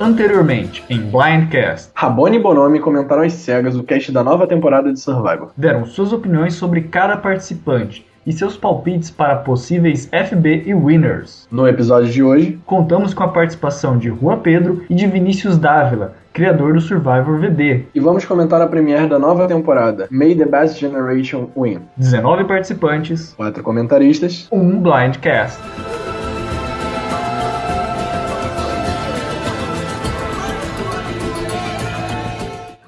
anteriormente em Blindcast. Rabone e Bonomi comentaram às cegas o cast da nova temporada de Survivor. Deram suas opiniões sobre cada participante e seus palpites para possíveis FB e Winners. No episódio de hoje, contamos com a participação de Rua Pedro e de Vinícius Dávila, criador do Survivor VD. E vamos comentar a premiere da nova temporada, May the Best Generation Win. 19 participantes, 4 comentaristas, um Blindcast.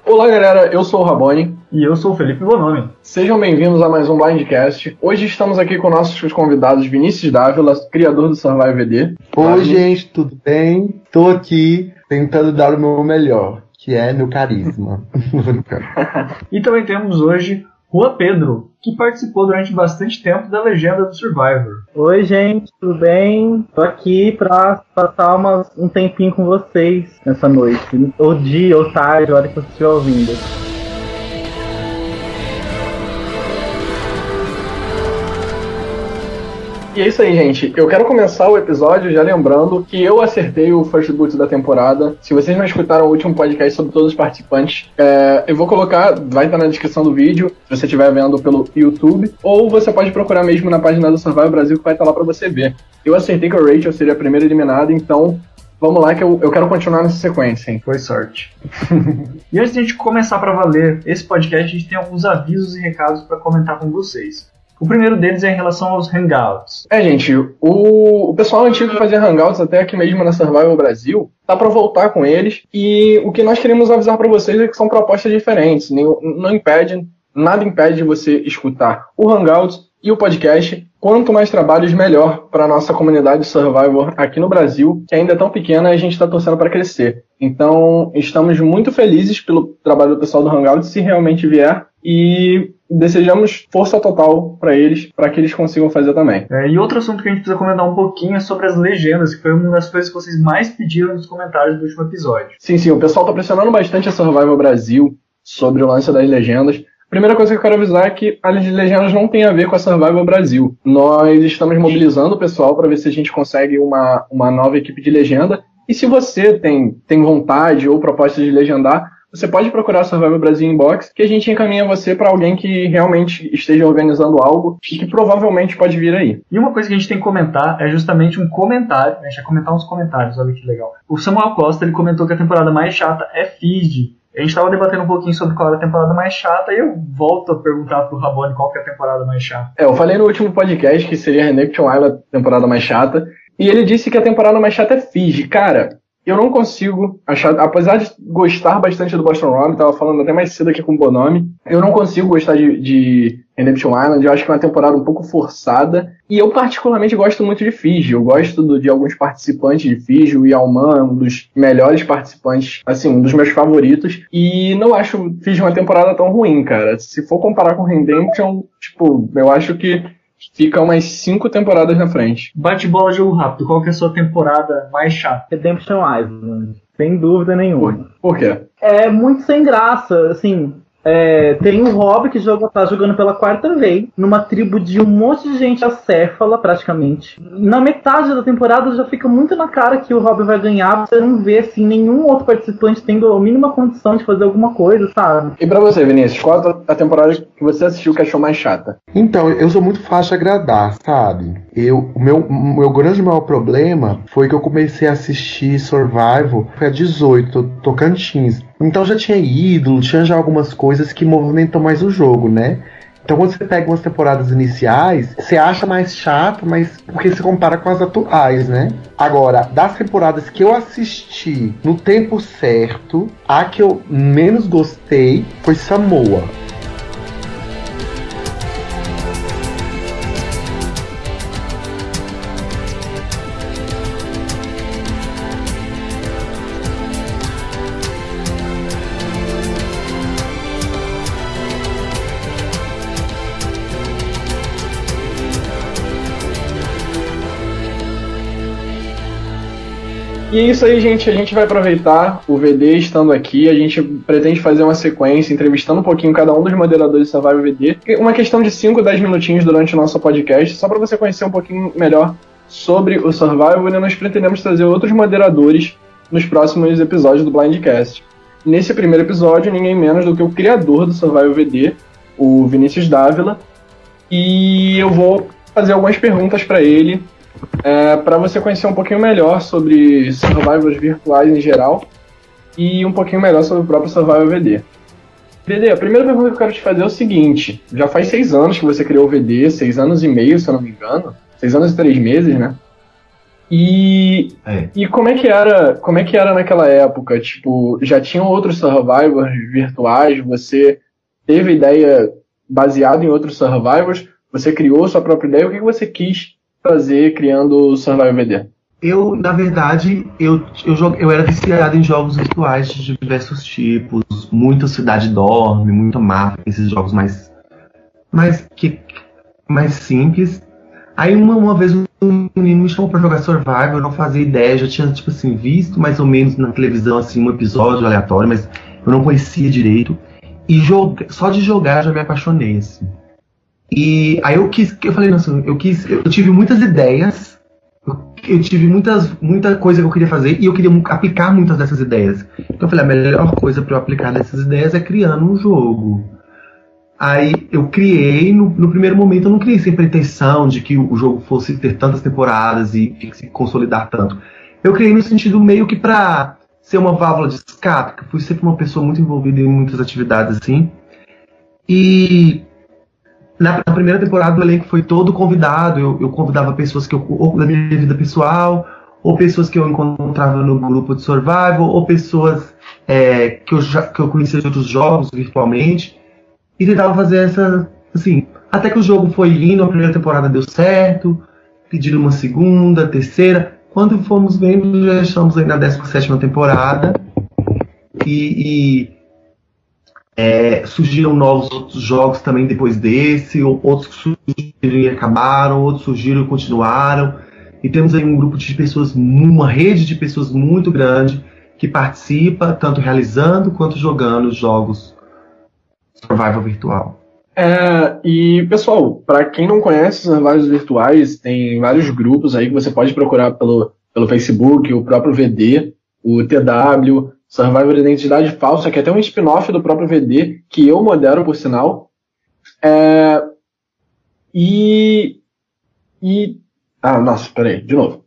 Olá galera, eu sou o Rabone. E eu sou o Felipe Bonomi. Sejam bem-vindos a mais um Blindcast. Hoje estamos aqui com nossos convidados Vinícius Dávila, criador do Survive VD. Oi gente, tudo bem? Tô aqui tentando dar o meu melhor, que é meu carisma. e também temos hoje Rua Pedro, que participou durante bastante tempo da legenda do Survivor. Oi, gente, tudo bem? Tô aqui pra passar um tempinho com vocês nessa noite. Ou dia, ou tarde, a hora que você estiver ouvindo. E é isso aí, gente. Eu quero começar o episódio já lembrando que eu acertei o first boot da temporada. Se vocês não escutaram o último podcast sobre todos os participantes, é, eu vou colocar, vai estar na descrição do vídeo, se você estiver vendo pelo YouTube, ou você pode procurar mesmo na página do Survival Brasil que vai estar lá para você ver. Eu acertei que a Rachel seria a primeira eliminada, então Vamos lá que eu, eu quero continuar nessa sequência, hein? Foi sorte. e antes de a gente começar para valer esse podcast, a gente tem alguns avisos e recados para comentar com vocês. O primeiro deles é em relação aos Hangouts. É, gente, o, o pessoal antigo que fazia Hangouts até aqui mesmo na Survival Brasil, tá para voltar com eles. E o que nós queremos avisar para vocês é que são propostas diferentes. Não, não impede, nada impede de você escutar o Hangouts e o podcast. Quanto mais trabalhos, melhor para nossa comunidade Survivor aqui no Brasil, que ainda é tão pequena e a gente está torcendo para crescer. Então, estamos muito felizes pelo trabalho do pessoal do Hangout, se realmente vier. E desejamos força total para eles, para que eles consigam fazer também. É, e outro assunto que a gente precisa comentar um pouquinho é sobre as legendas, que foi uma das coisas que vocês mais pediram nos comentários do último episódio. Sim, sim, o pessoal está pressionando bastante a Survival Brasil sobre o lance das legendas. Primeira coisa que eu quero avisar é que as legendas não tem a ver com a Survival Brasil. Nós estamos mobilizando o pessoal para ver se a gente consegue uma, uma nova equipe de legenda. E se você tem, tem vontade ou proposta de legendar, você pode procurar Survival Brasil Inbox, que a gente encaminha você para alguém que realmente esteja organizando algo e que provavelmente pode vir aí. E uma coisa que a gente tem que comentar é justamente um comentário, né? a gente vai comentar uns comentários, olha que legal. O Samuel Costa ele comentou que a temporada mais chata é Feed. A gente estava debatendo um pouquinho sobre qual era a temporada mais chata e eu volto a perguntar pro Rabone qual que é a temporada mais chata. É, eu falei no último podcast que seria Renection Island a temporada mais chata. E ele disse que a temporada mais chata é Fiji. Cara, eu não consigo achar, apesar de gostar bastante do Boston Rob, tava falando até mais cedo aqui com o Bonomi, eu não consigo gostar de, de Redemption Island, eu acho que é uma temporada um pouco forçada, e eu particularmente gosto muito de Fiji, eu gosto do, de alguns participantes de Fiji, o Yalman é um dos melhores participantes, assim, um dos meus favoritos, e não acho Fiji uma temporada tão ruim, cara, se for comparar com Redemption, tipo, eu acho que fica umas cinco temporadas na frente. Bate bola jogo rápido, qual que é a sua temporada mais chata? Redemption Island, sem dúvida nenhuma. Por, por quê? É muito sem graça, assim, é, tem um Rob que joga, tá jogando pela quarta vez, numa tribo de um monte de gente acéfala, praticamente. Na metade da temporada já fica muito na cara que o Rob vai ganhar, você não vê assim, nenhum outro participante tendo a mínima condição de fazer alguma coisa, sabe? E pra você, Vinícius, qual a temporada que você assistiu que achou mais chata? Então, eu sou muito fácil de agradar, sabe? Eu, o meu, meu grande maior problema foi que eu comecei a assistir Survival, foi a 18, Tocantins. Então já tinha ídolo, tinha já algumas coisas que movimentam mais o jogo, né? Então quando você pega umas temporadas iniciais, você acha mais chato, mas porque se compara com as atuais, né? Agora, das temporadas que eu assisti no tempo certo, a que eu menos gostei foi Samoa. E é isso aí, gente. A gente vai aproveitar o VD estando aqui. A gente pretende fazer uma sequência, entrevistando um pouquinho cada um dos moderadores do Survival VD. Uma questão de 5, 10 minutinhos durante o nosso podcast, só para você conhecer um pouquinho melhor sobre o Survival. E nós pretendemos trazer outros moderadores nos próximos episódios do Blindcast. Nesse primeiro episódio, ninguém menos do que o criador do Survival VD, o Vinícius Dávila, e eu vou fazer algumas perguntas para ele, é, para você conhecer um pouquinho melhor sobre survivals virtuais em geral e um pouquinho melhor sobre o próprio Survival VD. VD, a primeira pergunta que eu quero te fazer é o seguinte: já faz seis anos que você criou o VD, seis anos e meio, se eu não me engano, seis anos e três meses, né? E, é. e como é que era, como é que era naquela época? Tipo, já tinham outros survivors virtuais? Você teve ideia baseada em outros survivors? Você criou sua própria ideia? O que você quis fazer criando o Survival VD? Eu, na verdade, eu, eu, eu era viciado em jogos virtuais de diversos tipos, muito Cidade Dorme, muito Mafia, esses jogos mais, mais, que, mais simples. Aí uma, uma vez um menino me chamou pra jogar Survival, eu não fazia ideia, já tinha, tipo assim, visto mais ou menos na televisão, assim, um episódio aleatório, mas eu não conhecia direito. E só de jogar já me apaixonei, assim. E aí eu quis, eu falei, nossa, eu quis, eu tive muitas ideias, eu tive muitas, muita coisa que eu queria fazer e eu queria aplicar muitas dessas ideias. Então eu falei, a melhor coisa para eu aplicar dessas ideias é criando um jogo. Aí eu criei, no, no, primeiro momento eu não criei sem pretensão de que o jogo fosse ter tantas temporadas e se consolidar tanto. Eu criei no sentido meio que pra ser uma válvula de escape, que fui sempre uma pessoa muito envolvida em muitas atividades assim. E na, na primeira temporada o elenco foi todo convidado, eu, eu convidava pessoas que eu, ou da minha vida pessoal, ou pessoas que eu encontrava no grupo de survival, ou pessoas é, que, eu já, que eu conhecia de outros jogos virtualmente e tentava fazer essa. Assim, até que o jogo foi indo, a primeira temporada deu certo, pediram uma segunda, terceira. Quando fomos vendo, já estamos aí na 17 temporada. E, e é, surgiram novos outros jogos também depois desse, outros surgiram e acabaram, outros surgiram e continuaram. E temos aí um grupo de pessoas, uma rede de pessoas muito grande que participa, tanto realizando quanto jogando jogos survival virtual. É, e pessoal, para quem não conhece survivals virtuais, tem vários grupos aí que você pode procurar pelo, pelo Facebook, o próprio VD, o TW, Survivor Identidade Falsa, que é até um spin-off do próprio VD, que eu modero, por sinal. É, e. E. Ah, nossa, peraí, de novo.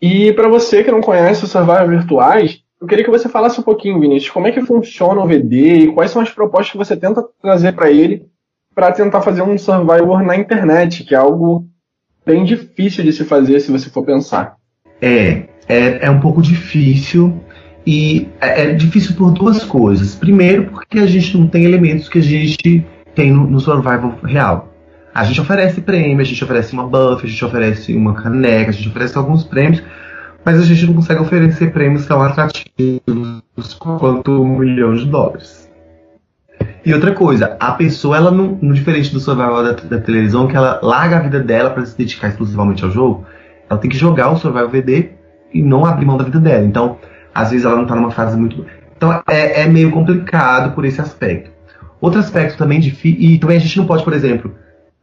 E para você que não conhece os Survivor Virtuais, eu queria que você falasse um pouquinho, Vinícius, como é que funciona o VD e quais são as propostas que você tenta trazer para ele para tentar fazer um Survivor na internet, que é algo bem difícil de se fazer se você for pensar. É, é, é um pouco difícil e é, é difícil por duas coisas. Primeiro, porque a gente não tem elementos que a gente tem no, no Survival real. A gente oferece prêmio, a gente oferece uma buff, a gente oferece uma caneca, a gente oferece alguns prêmios, mas a gente não consegue oferecer prêmios tão atrativos quanto um milhão de dólares. E outra coisa, a pessoa, ela não, no diferente do survival da, da televisão, que ela larga a vida dela para se dedicar exclusivamente ao jogo, ela tem que jogar o survival VD e não abrir mão da vida dela. Então, às vezes ela não está numa fase muito. Então, é, é meio complicado por esse aspecto. Outro aspecto também difícil. E também a gente não pode, por exemplo,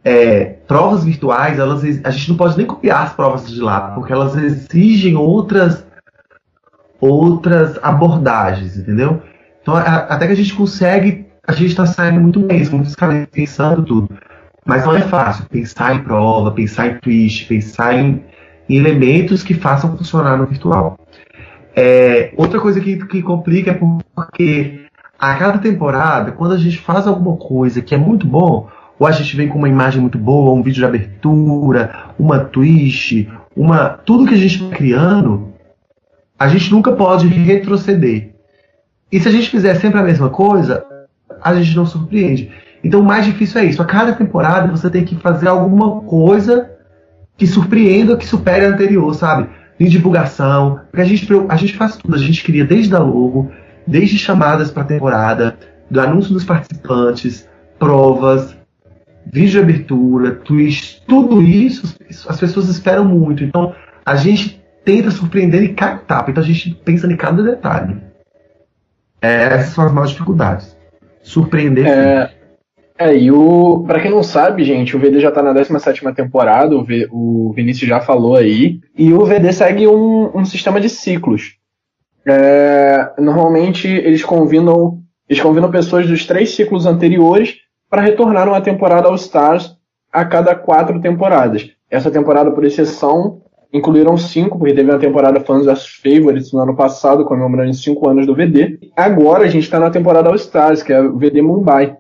é, provas virtuais, elas, a gente não pode nem copiar as provas de lá, porque elas exigem outras outras abordagens, entendeu? Então, a, até que a gente consegue, a gente está saindo muito bem, muitos caras pensando tudo. Mas não é fácil pensar em prova, pensar em twist, pensar em, em elementos que façam funcionar no virtual. É, outra coisa que, que complica é porque a cada temporada, quando a gente faz alguma coisa que é muito bom, ou a gente vem com uma imagem muito boa, um vídeo de abertura, uma twist, uma tudo que a gente está criando, a gente nunca pode retroceder. E se a gente fizer sempre a mesma coisa, a gente não surpreende. Então o mais difícil é isso. A cada temporada você tem que fazer alguma coisa que surpreenda, que supere a anterior, sabe? Em divulgação, porque a gente, a gente faz tudo, a gente cria desde a logo, desde chamadas para a temporada, do anúncio dos participantes, provas, vídeo de abertura, twist, tudo isso as pessoas esperam muito. Então a gente tenta surpreender em cada etapa, então a gente pensa em cada detalhe. É, essas são as maiores dificuldades. Surpreender. É, é e o. Pra quem não sabe, gente, o VD já tá na 17 temporada, o, v, o Vinícius já falou aí. E o VD segue um, um sistema de ciclos. é, normalmente eles convidam, eles convidam pessoas dos três ciclos anteriores para retornar uma temporada All Stars a cada quatro temporadas. Essa temporada, por exceção, incluíram cinco, porque teve uma temporada Fans vs Favorites no ano passado, comemorando cinco anos do VD. Agora a gente está na temporada All Stars, que é o VD Mumbai,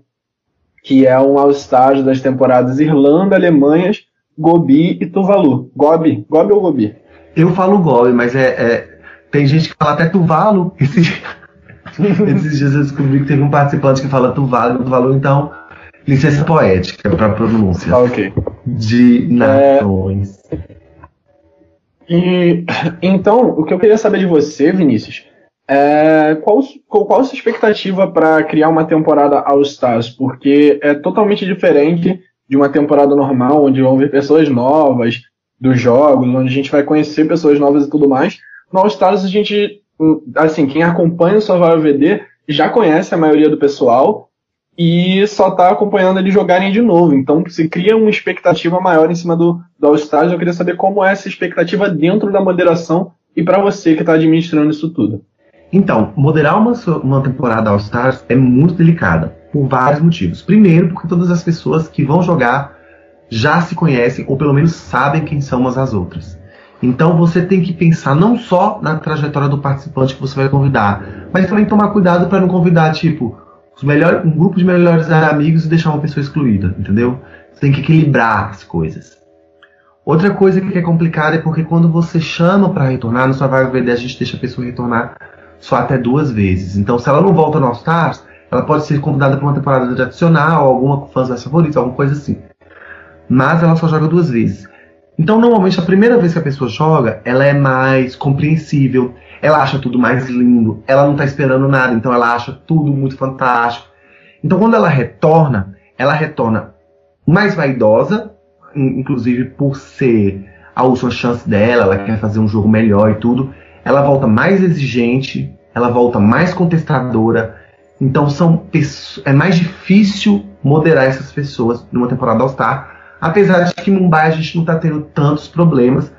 que é um All Stars das temporadas Irlanda, Alemanhas, Gobi e Tuvalu. Gobi? Gobi ou Gobi? Eu falo Gobi, mas é, é, tem gente que fala até Tuvalu. Esses, esses dias eu descobri que teve um participante que fala Tuvalu, Tuvalu, então licença poética para pronúncia. Ah, ok. De nações. É... E, então, o que eu queria saber de você, Vinícius, é qual, qual, a sua expectativa para criar uma temporada All Stars? Porque é totalmente diferente de uma temporada normal, onde vão ver pessoas novas dos jogos, onde a gente vai conhecer pessoas novas e tudo mais. No All Stars, a gente, assim, quem acompanha o Survival VD já conhece a maioria do pessoal, e só está acompanhando eles jogarem de novo. Então se cria uma expectativa maior em cima do, do All-Stars. Eu queria saber como é essa expectativa dentro da moderação e para você que está administrando isso tudo. Então, moderar uma, uma temporada All-Stars é muito delicada, por vários motivos. Primeiro, porque todas as pessoas que vão jogar já se conhecem, ou pelo menos sabem quem são umas as outras. Então você tem que pensar não só na trajetória do participante que você vai convidar, mas também tomar cuidado para não convidar, tipo, um grupo de melhores amigos e deixar uma pessoa excluída, entendeu? Você tem que equilibrar as coisas. Outra coisa que é complicada é porque quando você chama para retornar, no Survival VD a gente deixa a pessoa retornar só até duas vezes. Então, se ela não volta no All Stars, ela pode ser convidada para uma temporada adicional, alguma fãs mais favoritos, alguma coisa assim. Mas ela só joga duas vezes. Então, normalmente, a primeira vez que a pessoa joga, ela é mais compreensível, ela acha tudo mais lindo, ela não está esperando nada, então ela acha tudo muito fantástico. Então quando ela retorna, ela retorna mais vaidosa, inclusive por ser a última chance dela, ela quer fazer um jogo melhor e tudo. Ela volta mais exigente, ela volta mais contestadora. Então são é mais difícil moderar essas pessoas numa temporada All-Star, apesar de que em Mumbai a gente não está tendo tantos problemas,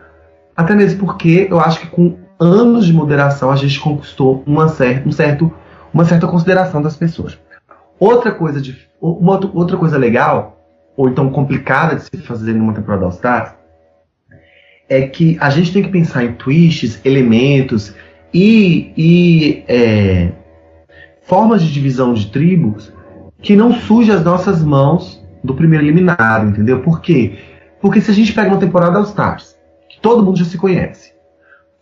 até mesmo porque eu acho que com anos de moderação, a gente conquistou uma, cer um certo, uma certa consideração das pessoas. Outra coisa, de, uma outra coisa legal, ou então complicada de se fazer numa temporada All Stars, é que a gente tem que pensar em twists, elementos e, e é, formas de divisão de tribos que não suje as nossas mãos do primeiro eliminado, entendeu? Por quê? Porque se a gente pega uma temporada All Stars, que todo mundo já se conhece,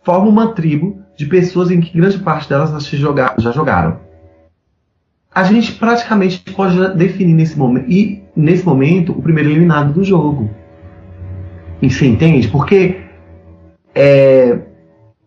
forma uma tribo de pessoas em que grande parte delas já jogaram. A gente praticamente pode definir nesse momento, e nesse momento, o primeiro eliminado do jogo. E você entende? Porque é,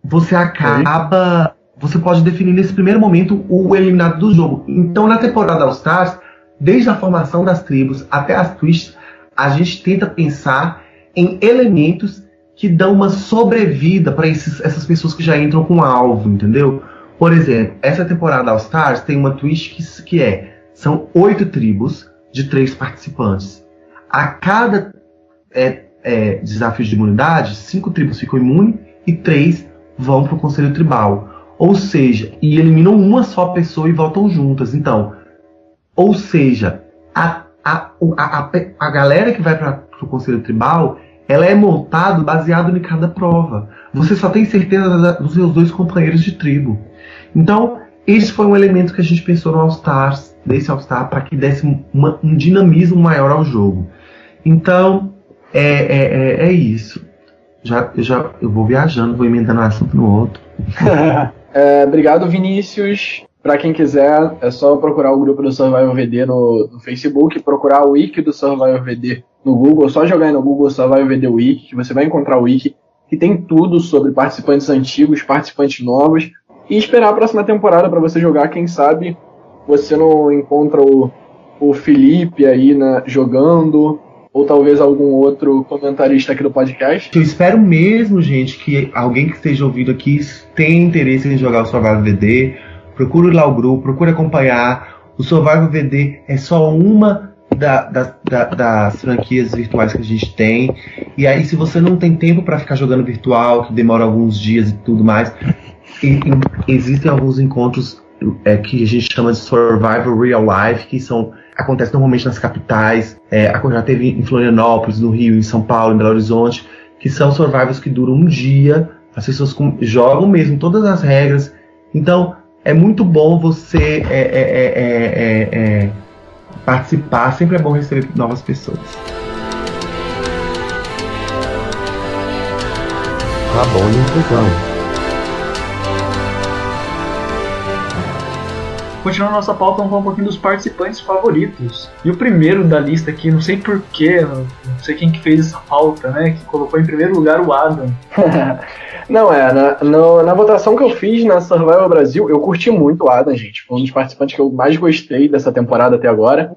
você acaba. Você pode definir nesse primeiro momento o eliminado do jogo. Então, na temporada All Stars, desde a formação das tribos até as twists, a gente tenta pensar em elementos que dão uma sobrevida para essas pessoas que já entram com alvo, entendeu? Por exemplo, essa temporada All Stars tem uma twist que, que é: são oito tribos de três participantes. A cada é, é, desafio de imunidade, cinco tribos ficam imunes e três vão para o conselho tribal. Ou seja, e eliminam uma só pessoa e voltam juntas. Então, ou seja, a, a, a, a, galera que vai para o conselho tribal ela é montado baseado em cada prova. Você só tem certeza dos seus dois companheiros de tribo. Então, esse foi um elemento que a gente pensou no All Stars, desse All Star, para que desse uma, um dinamismo maior ao jogo. Então, é, é, é, é isso. Já, eu já eu vou viajando, vou emendando um assunto no outro. é, obrigado, Vinícius. Para quem quiser, é só procurar o grupo do Survival VD no, no Facebook, procurar o wiki do Survival VD no Google, só jogar no Google ver The Wiki, que você vai encontrar o Wiki, que tem tudo sobre participantes antigos, participantes novos, e esperar a próxima temporada para você jogar, quem sabe você não encontra o, o Felipe aí na, jogando, ou talvez algum outro comentarista aqui do podcast. Eu espero mesmo, gente, que alguém que esteja ouvindo aqui tenha interesse em jogar o Survival VD. Procure lá o grupo, procure acompanhar. O Survival VD é só uma da, da, da, das franquias virtuais que a gente tem. E aí, se você não tem tempo para ficar jogando virtual, que demora alguns dias e tudo mais, e- e- existem alguns encontros é, que a gente chama de survival real life, que são acontecem normalmente nas capitais, é, já teve em Florianópolis, no Rio, em São Paulo, em Belo Horizonte, que são survivals que duram um dia, as pessoas com- jogam mesmo todas as regras. Então é muito bom você é, é, é, é, é, participar, sempre é bom receber novas pessoas. Tá bom, inclusão. Continuando nossa pauta, vamos falar um pouquinho dos participantes favoritos. E o primeiro da lista aqui, não sei porquê, não sei quem que fez essa pauta, né? Que colocou em primeiro lugar o Adam. Não, é, na, no- na votação que eu fiz na Survival Brasil, eu curti muito o Adam, gente. Foi um dos participantes que eu mais gostei dessa temporada até agora.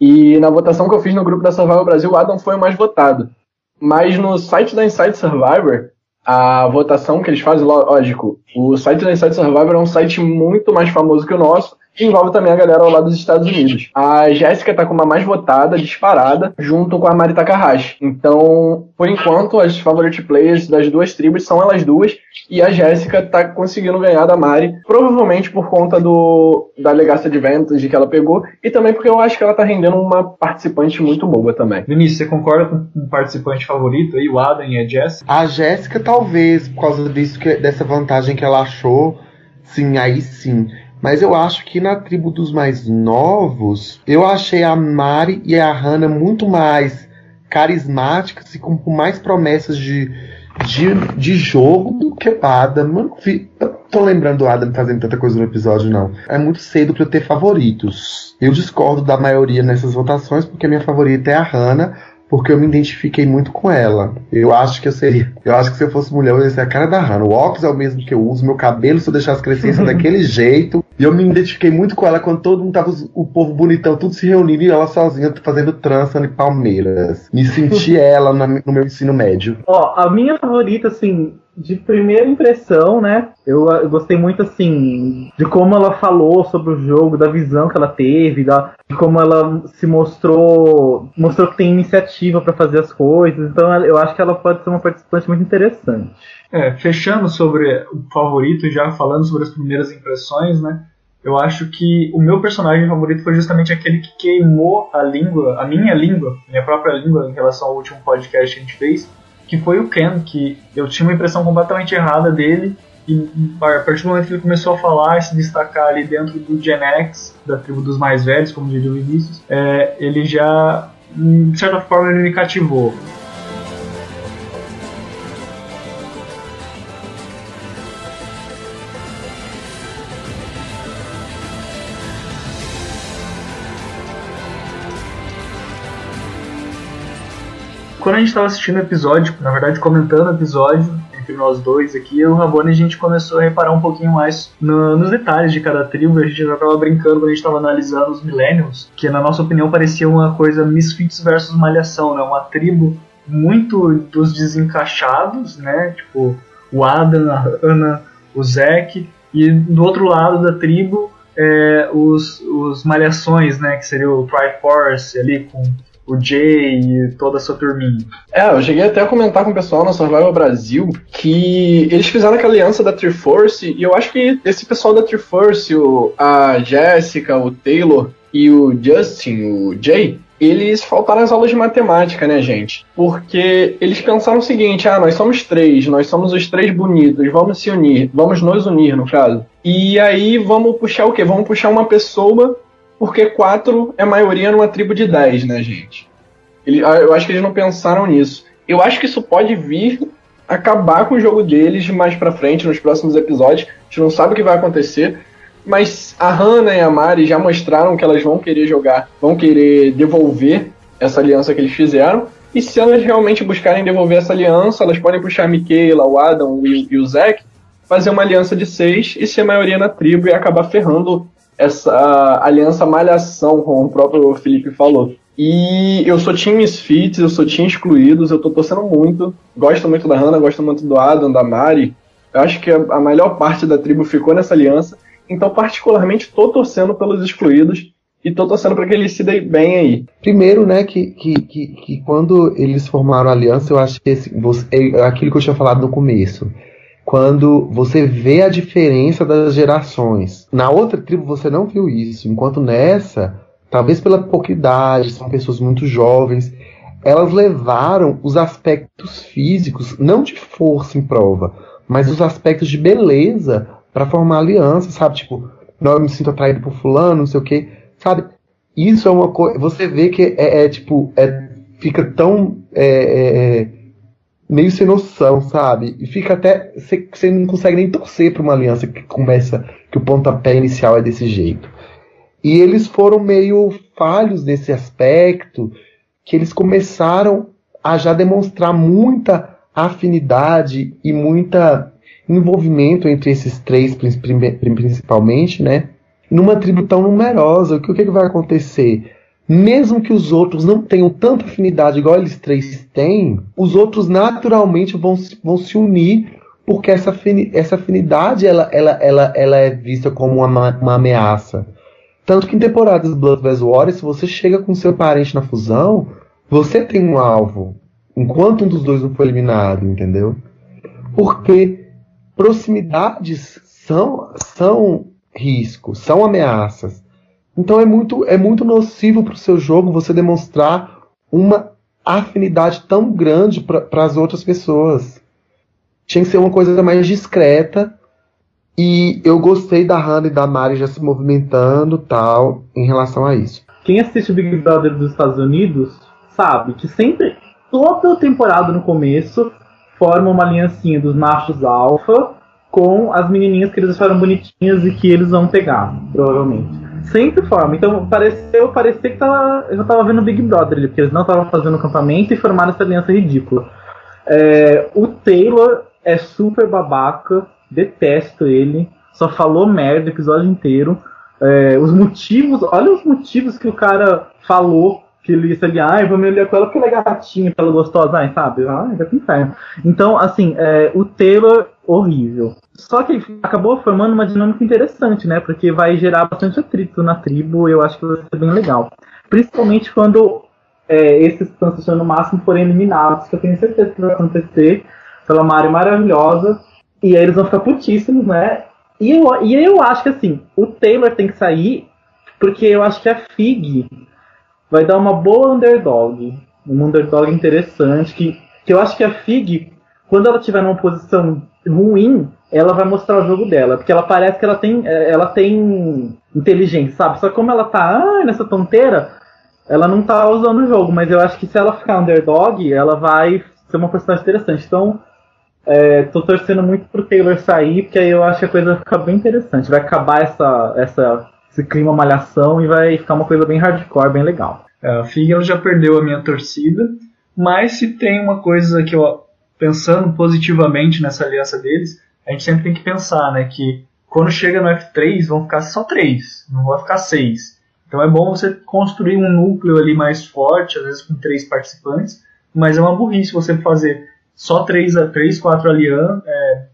E na votação que eu fiz no grupo da Survival Brasil, o Adam foi o mais votado. Mas no site da Inside Survivor, a votação que eles fazem, ló- lógico, o site da Inside Survivor é um site muito mais famoso que o nosso, que envolve também a galera lá dos Estados Unidos. A Jéssica tá como a mais votada, disparada, junto com a Mari Takahashi. Então, por enquanto, as favorite players das duas tribos são elas duas, e a Jéssica tá conseguindo ganhar da Mari, provavelmente por conta do da Legacy Advantage que ela pegou, e também porque eu acho que ela tá rendendo uma participante muito boa também. Vinícius, você concorda com o participante favorito aí, o Adam e a Jess? A Jéssica, talvez, por causa disso que, dessa vantagem que ela achou, sim, aí sim. Mas eu acho que na tribo dos mais novos, eu achei a Mari e a Hannah muito mais carismáticas e com, mais promessas de, de, de jogo do que o Adam. Eu não tô lembrando do Adam fazendo tanta coisa no episódio, não. É muito cedo pra eu ter favoritos. Eu discordo da maioria nessas votações, porque a minha favorita é a Hannah, porque eu me identifiquei muito com ela. Eu acho que eu seria. Eu acho que se eu fosse mulher, eu ia ser a cara da Hannah. O óculos é o mesmo que eu uso, meu cabelo, se eu deixasse crescer, ser daquele jeito. E eu me identifiquei muito com ela quando todo mundo tava, o povo bonitão, tudo se reunindo e ela sozinha fazendo trança em Palmeiras. Me senti ela na- no meu ensino médio. Ó, a minha favorita, assim, de primeira impressão, né? Eu, eu gostei muito, assim, de como ela falou sobre o jogo, da visão que ela teve, da, de como ela se mostrou, mostrou que tem iniciativa pra fazer as coisas. Então eu acho que ela pode ser uma participante muito interessante. É, fechando sobre o favorito, já falando sobre as primeiras impressões, né? Eu acho que o meu personagem favorito foi justamente aquele que queimou a língua, a minha língua, minha própria língua em relação ao último podcast que a gente fez, que foi o Ken, que eu tinha uma impressão completamente errada dele e a partir do momento que ele começou a falar e se destacar ali dentro do Gen X, da tribo dos mais velhos, como diria o Vinícius, é, ele já, de certa forma, ele me cativou. Quando a gente estava assistindo o episódio, na verdade comentando o episódio entre nós dois aqui, eu e o Rabone a gente começou a reparar um pouquinho mais no- nos detalhes de cada tribo. A gente já estava brincando quando a gente estava analisando os Millennials, que na nossa opinião parecia uma coisa Misfits versus Malhação, né? Uma tribo muito dos desencaixados, né? Tipo o Adam, a Ana, o Zack, e do outro lado da tribo é, os, os Malhações, né? Que seria o Triforce ali com o Jay e toda a sua turminha. É, eu cheguei até a comentar com o pessoal na Survival Brasil que eles fizeram aquela aliança da Triforce e eu acho que esse pessoal da Triforce, o, a Jessica, o Taylor e o Justin, o Jay, eles faltaram as aulas de matemática, né, gente? Porque eles pensaram o seguinte: ah, nós somos três, nós somos os três bonitos, vamos se unir, vamos nos unir, no caso. E aí vamos puxar o quê? Vamos puxar uma pessoa, porque quatro é maioria numa tribo de dez, né, gente? Ele- ah, eu acho que eles não pensaram nisso. Eu acho que isso pode vir acabar com o jogo deles mais pra frente, nos próximos episódios. A gente não sabe o que vai acontecer. Mas a Hannah e a Mari já mostraram que elas vão querer jogar, vão querer devolver essa aliança que eles fizeram. E se elas realmente buscarem devolver essa aliança, elas podem puxar a Michaela, o Adam e, e o Zack, fazer uma aliança de seis e ser maioria na tribo e acabar ferrando essa aliança malhação, como o próprio Felipe falou. E eu sou Team Misfits, eu sou Team Excluídos, eu tô torcendo muito. Gosto muito da Hannah, gosto muito do Adam, da Mari. Eu acho que a, a melhor parte da tribo ficou nessa aliança. Então, particularmente, tô torcendo pelos excluídos e tô torcendo para que eles se deem bem aí. Primeiro, né, que, que, que, que quando eles formaram a aliança, eu acho que esse, você, é aquilo que eu tinha falado no começo. Quando você vê a diferença das gerações. Na outra tribo você não viu isso, enquanto nessa, talvez pela pouca idade, são pessoas muito jovens, elas levaram os aspectos físicos, não de força em prova, mas os aspectos de beleza para formar aliança, sabe? Tipo, não, eu me sinto atraído por fulano, não sei o quê, sabe? Isso é uma coisa. Você vê que é, é tipo. É, fica tão. É, é, é meio sem noção, sabe? E fica até. Você não consegue nem torcer para uma aliança que começa. Que o pontapé inicial é desse jeito. E eles foram meio falhos nesse aspecto, que eles começaram a já demonstrar muita afinidade e muita envolvimento entre esses três, principalmente, né? Numa tribo tão numerosa, o que, o que vai acontecer? Mesmo que os outros não tenham tanta afinidade igual eles três têm, os outros naturalmente vão, vão se unir porque essa, essa afinidade ela, ela, ela, ela é vista como uma, uma ameaça. Tanto que em temporadas Blood vs Water, se você chega com seu parente na fusão, você tem um alvo, enquanto um dos dois não foi eliminado, entendeu? Porque proximidades são, são riscos, são ameaças. Então é muito, é muito nocivo para o seu jogo você demonstrar uma afinidade tão grande para as outras pessoas. Tinha que ser uma coisa mais discreta. E eu gostei da Hannah e da Mari já se movimentando tal em relação a isso. Quem assiste o Big Brother dos Estados Unidos sabe que sempre, toda temporada no começo, forma uma aliancinha dos machos alfa com as menininhas que eles acharam bonitinhas e que eles vão pegar, provavelmente. Sempre forma. Então pareceu, parecia que tava, eu tava vendo Big Brother ali, porque eles não estavam fazendo acampamento e formaram essa aliança ridícula. É, o Taylor é super babaca, detesto ele, só falou merda o episódio inteiro. É, os motivos, olha os motivos que o cara falou que disse ali, ai, vou me olhar com ela porque ela é gatinha, porque ela é gostosa, ai, sabe? Ai, pro inferno. Então, assim, é, o Taylor, horrível. Só que acabou formando uma dinâmica interessante, né? Porque vai gerar bastante atrito na tribo eu acho que vai ser bem legal. Principalmente quando é, esses que no máximo forem eliminados, que eu tenho certeza que vai acontecer pela Mari maravilhosa. E aí eles vão ficar putíssimos, né? E eu, e eu acho que assim, o Taylor tem que sair, porque eu acho que a Fig vai dar uma boa underdog. Um underdog interessante. Que, que eu acho que a Fig, quando ela tiver numa posição ruim, ela vai mostrar o jogo dela. Porque ela parece que ela tem, é, ela tem inteligência, sabe? Só que como ela tá ah, nessa tonteira, ela não tá usando o jogo. Mas eu acho que se ela ficar underdog, ela vai ser uma personagem interessante. Então, é, tô torcendo muito pro Taylor sair, porque aí eu acho que a coisa vai ficar bem interessante. Vai acabar essa, essa, esse clima malhação e vai ficar uma coisa bem hardcore, bem legal. É, a FIG ela já perdeu a minha torcida, mas se tem uma coisa que eu, pensando positivamente nessa aliança deles, a gente sempre tem que pensar, né, que quando chega no F3 vão ficar só três, não vai ficar seis. Então é bom você construir um núcleo ali mais forte, às vezes com três participantes, mas é uma burrice você fazer só três, três quatro alianças, é,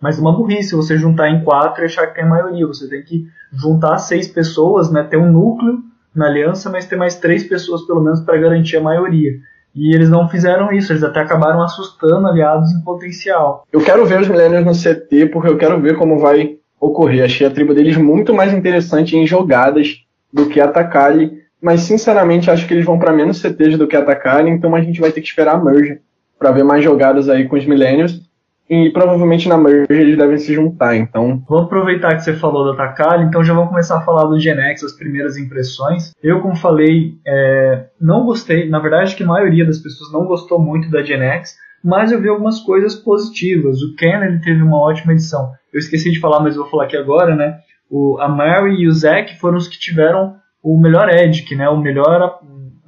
mas é uma burrice você juntar em quatro e achar que tem maioria. Você tem que juntar seis pessoas, né, ter um núcleo na aliança, mas ter mais três pessoas pelo menos para garantir a maioria. E eles não fizeram isso, eles até acabaram assustando aliados em potencial. Eu quero ver os Millennials no CT porque eu quero ver como vai ocorrer. Achei a tribo deles muito mais interessante em jogadas do que atacar mas sinceramente acho que eles vão para menos CTs do que atacar, então a gente vai ter que esperar a merge para ver mais jogadas aí com os Millennials. E provavelmente na merge eles devem se juntar, então. Vamos aproveitar que você falou do Takali, então já vamos começar a falar do Genex, as primeiras impressões. Eu, como falei, é, não gostei, na verdade que a maioria das pessoas não gostou muito da Genex, mas eu vi algumas coisas positivas. O Ken ele teve uma ótima edição. Eu esqueci de falar, mas vou falar aqui agora, né? O, a Mary e o Zack foram os que tiveram o melhor edic, né? O melhor,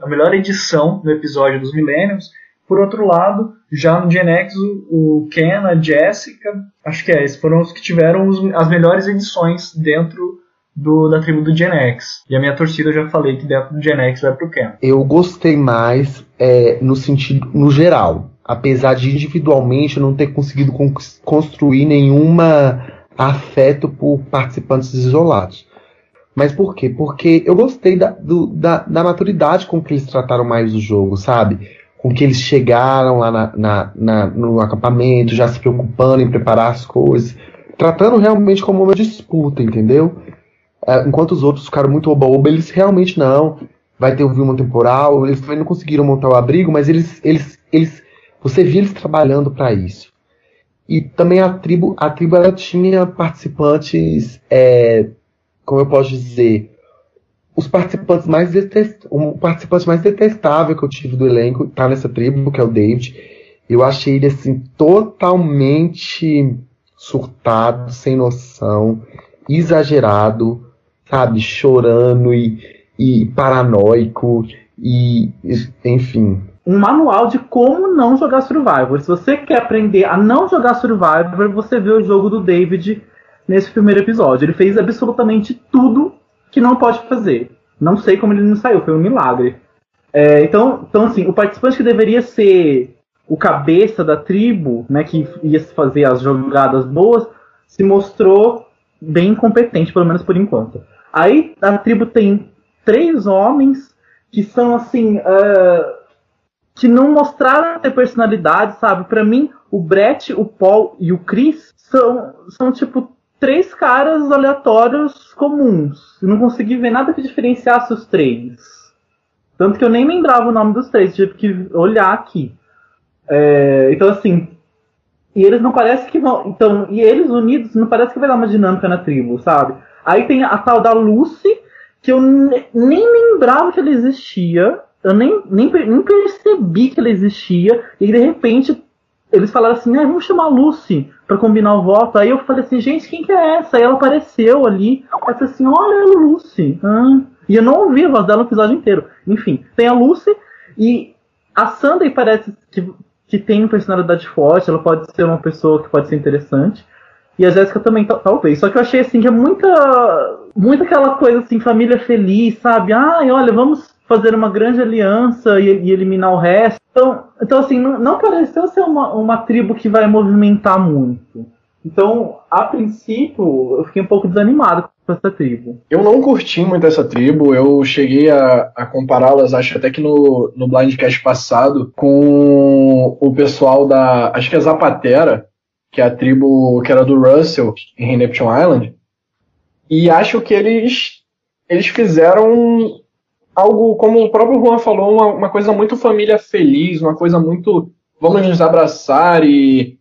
a melhor edição do episódio dos Millenniums. Por outro lado, já no Gen X, o, Ken, a Jessica, acho que é, esses foram os que tiveram os, as melhores edições dentro do, da tribo do Gen X. E a minha torcida eu já falei que dentro do Gen X vai pro Ken. Eu gostei mais é, no sentido, no geral. Apesar de individualmente eu não ter conseguido construir nenhuma afeto por participantes isolados. Mas por quê? Porque eu gostei da, do, da, da maturidade com que eles trataram mais o jogo, sabe? Com que eles chegaram lá na, na, na, no acampamento, já se preocupando em preparar as coisas, tratando realmente como uma disputa, entendeu? É, enquanto os outros ficaram muito oba-oba, eles realmente não. Vai ter o Vilma temporal, eles também não conseguiram montar o abrigo, mas eles, eles, eles, você via eles trabalhando para isso. E também a tribo, a tribo ela tinha participantes, é, como eu posso dizer, os participantes mais o participante mais detestável que eu tive do elenco tá nessa tribo, que é o David. Eu achei ele assim totalmente surtado, sem noção, exagerado, sabe, chorando e, e paranoico e enfim. Um manual de como não jogar Survivor. Se você quer aprender a não jogar Survivor, você vê o jogo do David nesse primeiro episódio. Ele fez absolutamente tudo que não pode fazer. Não sei como ele não saiu, foi um milagre. É, então, então, assim, o participante que deveria ser o cabeça da tribo, né, que ia fazer as jogadas boas, se mostrou bem incompetente, pelo menos por enquanto. Aí a tribo tem três homens que são assim. Uh, que não mostraram ter personalidade, sabe? Para mim, o Brett, o Paul e o Chris são, são tipo três caras aleatórios comuns. Eu não consegui ver nada que diferenciasse os três. Tanto que eu nem lembrava o nome dos três, tive que olhar aqui. É, então, assim. E eles não parece que vão. Então, e eles unidos não parece que vai dar uma dinâmica na tribo, sabe? Aí tem a tal da Lucy, que eu nem lembrava que ela existia. Eu nem, nem, nem percebi que ela existia. E de repente eles falaram assim, ah, vamos chamar a Lucy para combinar o voto. Aí eu falei assim, gente, quem que é essa? Aí ela apareceu ali. Eu falei assim, olha a Lucy. Ah. E eu não ouvi a voz dela no episódio inteiro. Enfim, tem a Lucy e a Sandy parece que, que tem personalidade forte, ela pode ser uma pessoa que pode ser interessante. E a Jéssica também, talvez. Só que eu achei assim que é muita. Muita aquela coisa assim, família feliz, sabe? Ai, olha, vamos fazer uma grande aliança e, e eliminar o resto. Então, então assim, não, não pareceu ser uma, uma tribo que vai movimentar muito. Então, a princípio, eu fiquei um pouco desanimado com essa tribo. Eu não curti muito essa tribo, eu cheguei a, a compará-las, acho até que no, no Blindcast passado, com o pessoal da. Acho que é Zapatera, que é a tribo que era do Russell em Neptune Island. E acho que eles, eles fizeram algo, como o próprio Juan falou, uma, uma coisa muito família feliz, uma coisa muito vamos nos abraçar e,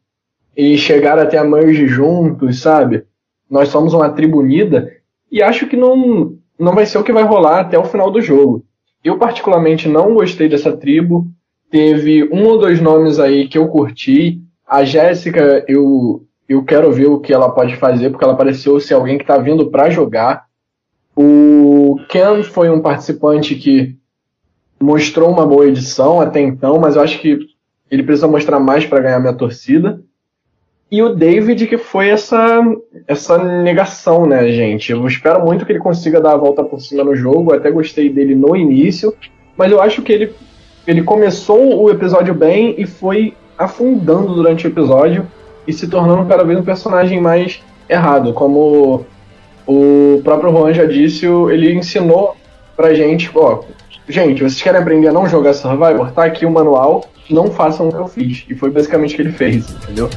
e chegar até a merge juntos, sabe? Nós somos uma tribo unida e acho que não, não vai ser o que vai rolar até o final do jogo. Eu particularmente não gostei dessa tribo. Teve um ou dois nomes aí que eu curti. A Jéssica, eu, eu quero ver o que ela pode fazer, porque ela pareceu ser alguém que está vindo para jogar. O Ken foi um participante que mostrou uma boa edição até então, mas eu acho que ele precisa mostrar mais para ganhar minha torcida. E o David, que foi essa, essa negação, né, gente? Eu espero muito que ele consiga dar a volta por cima no jogo. Eu até gostei dele no início, mas eu acho que ele, ele começou o episódio bem e foi afundando durante o episódio e se tornando cada vez um personagem mais errado, como o próprio Juan já disse, ele ensinou pra gente, ó, gente, vocês querem aprender a não jogar Survivor? Tá aqui o manual, não façam o que eu fiz. E foi basicamente o que ele fez, entendeu?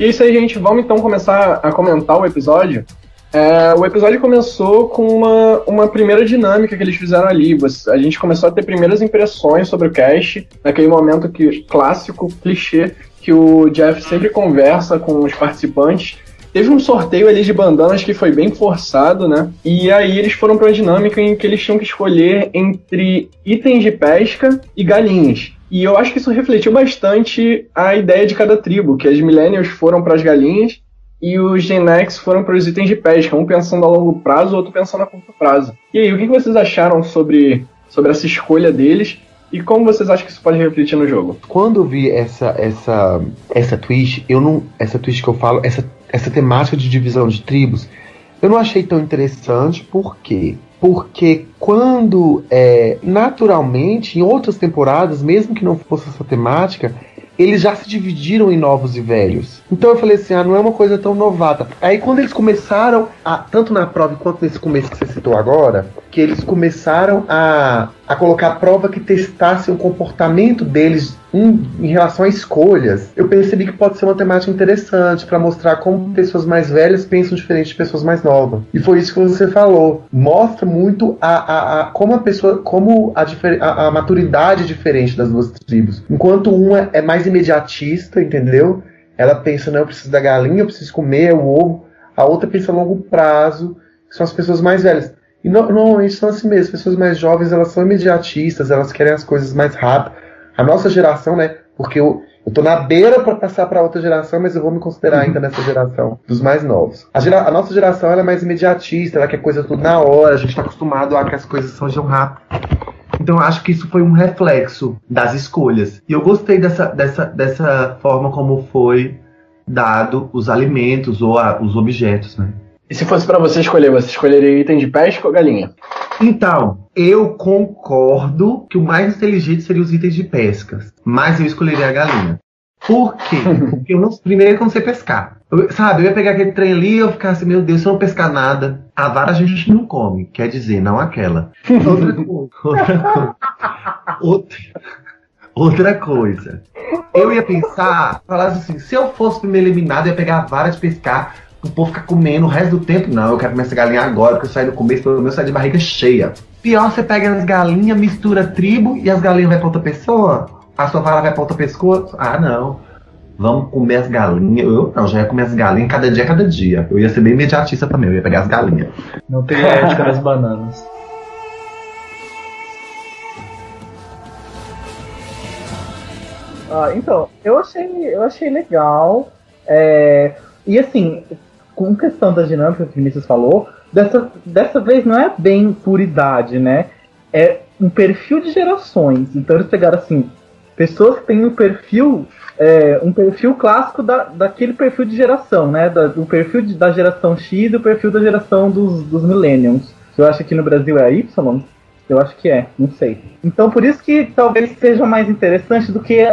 E é isso aí, gente. Vamos então começar a comentar o episódio. É, o episódio começou com uma, uma primeira dinâmica que eles fizeram ali. A gente começou a ter primeiras impressões sobre o cast, naquele momento que clássico, clichê, que o Jeff sempre conversa com os participantes. Teve um sorteio ali de bandanas que foi bem forçado, né? E aí eles foram para uma dinâmica em que eles tinham que escolher entre itens de pesca e galinhas. E eu acho que isso refletiu bastante a ideia de cada tribo, que as millennials foram para as galinhas e os Gen X foram para os itens de pesca, um pensando a longo prazo, outro pensando a curto prazo. E aí, o que vocês acharam sobre, sobre essa escolha deles e como vocês acham que isso pode refletir no jogo? Quando eu vi essa essa essa twist, eu não essa twist que eu falo, essa essa temática de divisão de tribos, eu não achei tão interessante, por quê? Porque quando é, naturalmente, em outras temporadas, mesmo que não fosse essa temática, eles já se dividiram em novos e velhos. Então eu falei assim, ah, não é uma coisa tão novata. Aí quando eles começaram, a, tanto na prova quanto nesse começo que você citou agora, que eles começaram a, a colocar prova que testasse o comportamento deles em, em relação a escolhas, eu percebi que pode ser uma temática interessante para mostrar como pessoas mais velhas pensam diferente de pessoas mais novas. E foi isso que você falou. Mostra muito a, a, a como a pessoa, como a, a, a maturidade é diferente das duas tribos. Enquanto uma é mais imediatista, entendeu? Ela pensa, não, eu preciso da galinha, eu preciso comer o ovo. A outra pensa a longo prazo, que são as pessoas mais velhas. E normalmente são assim mesmo, as pessoas mais jovens, elas são imediatistas, elas querem as coisas mais rápido. A nossa geração, né, porque eu, eu tô na beira para passar para outra geração, mas eu vou me considerar ainda nessa geração dos mais novos. A, gera, a, nossa geração ela é mais imediatista, ela quer coisa tudo na hora, a gente está acostumado a que as coisas sejam rápidas. Então eu acho que isso foi um reflexo das escolhas. E eu gostei dessa, dessa, dessa forma como foi dado os alimentos ou a, os objetos, né? E se fosse para você escolher, você escolheria item de pesca ou galinha? Então, eu concordo que o mais inteligente seria os itens de pesca, mas eu escolheria a galinha. Por quê? Porque eu não, primeiro eu não sei pescar. Eu, sabe, eu ia pegar aquele trem ali e eu ficar assim, meu Deus, se eu não pescar nada, a vara a gente não come. Quer dizer, não aquela. Outra coisa. Outra coisa. Outra, outra coisa. Eu ia pensar, falar assim, se eu fosse primeiro eliminado, eu ia pegar a vara de pescar, o povo ficar comendo o resto do tempo. Não, eu quero comer essa galinha agora, porque eu saí no começo, pelo menos saí de barriga cheia. Pior, você pega as galinhas, mistura tribo e as galinhas vai pra outra pessoa? A sua vara vai pra outra pescoço? Ah, não. Vamos comer as galinhas. Eu não, já ia comer as galinhas cada dia, cada dia. Eu ia ser bem imediatista também, eu ia pegar as galinhas. Não tem ética nas bananas. Ah, então, eu achei, eu achei legal. É, e assim, com questão da dinâmica que o Vinícius falou, dessa, dessa vez não é bem por idade, né? É um perfil de gerações. Então eles pegaram assim, pessoas que têm um perfil é, um perfil clássico da, daquele perfil de geração, né? Da, do perfil de, da geração X e o perfil da geração dos, dos millennials. Eu acho que no Brasil é Y, eu acho que é, não sei. Então por isso que talvez seja mais interessante do que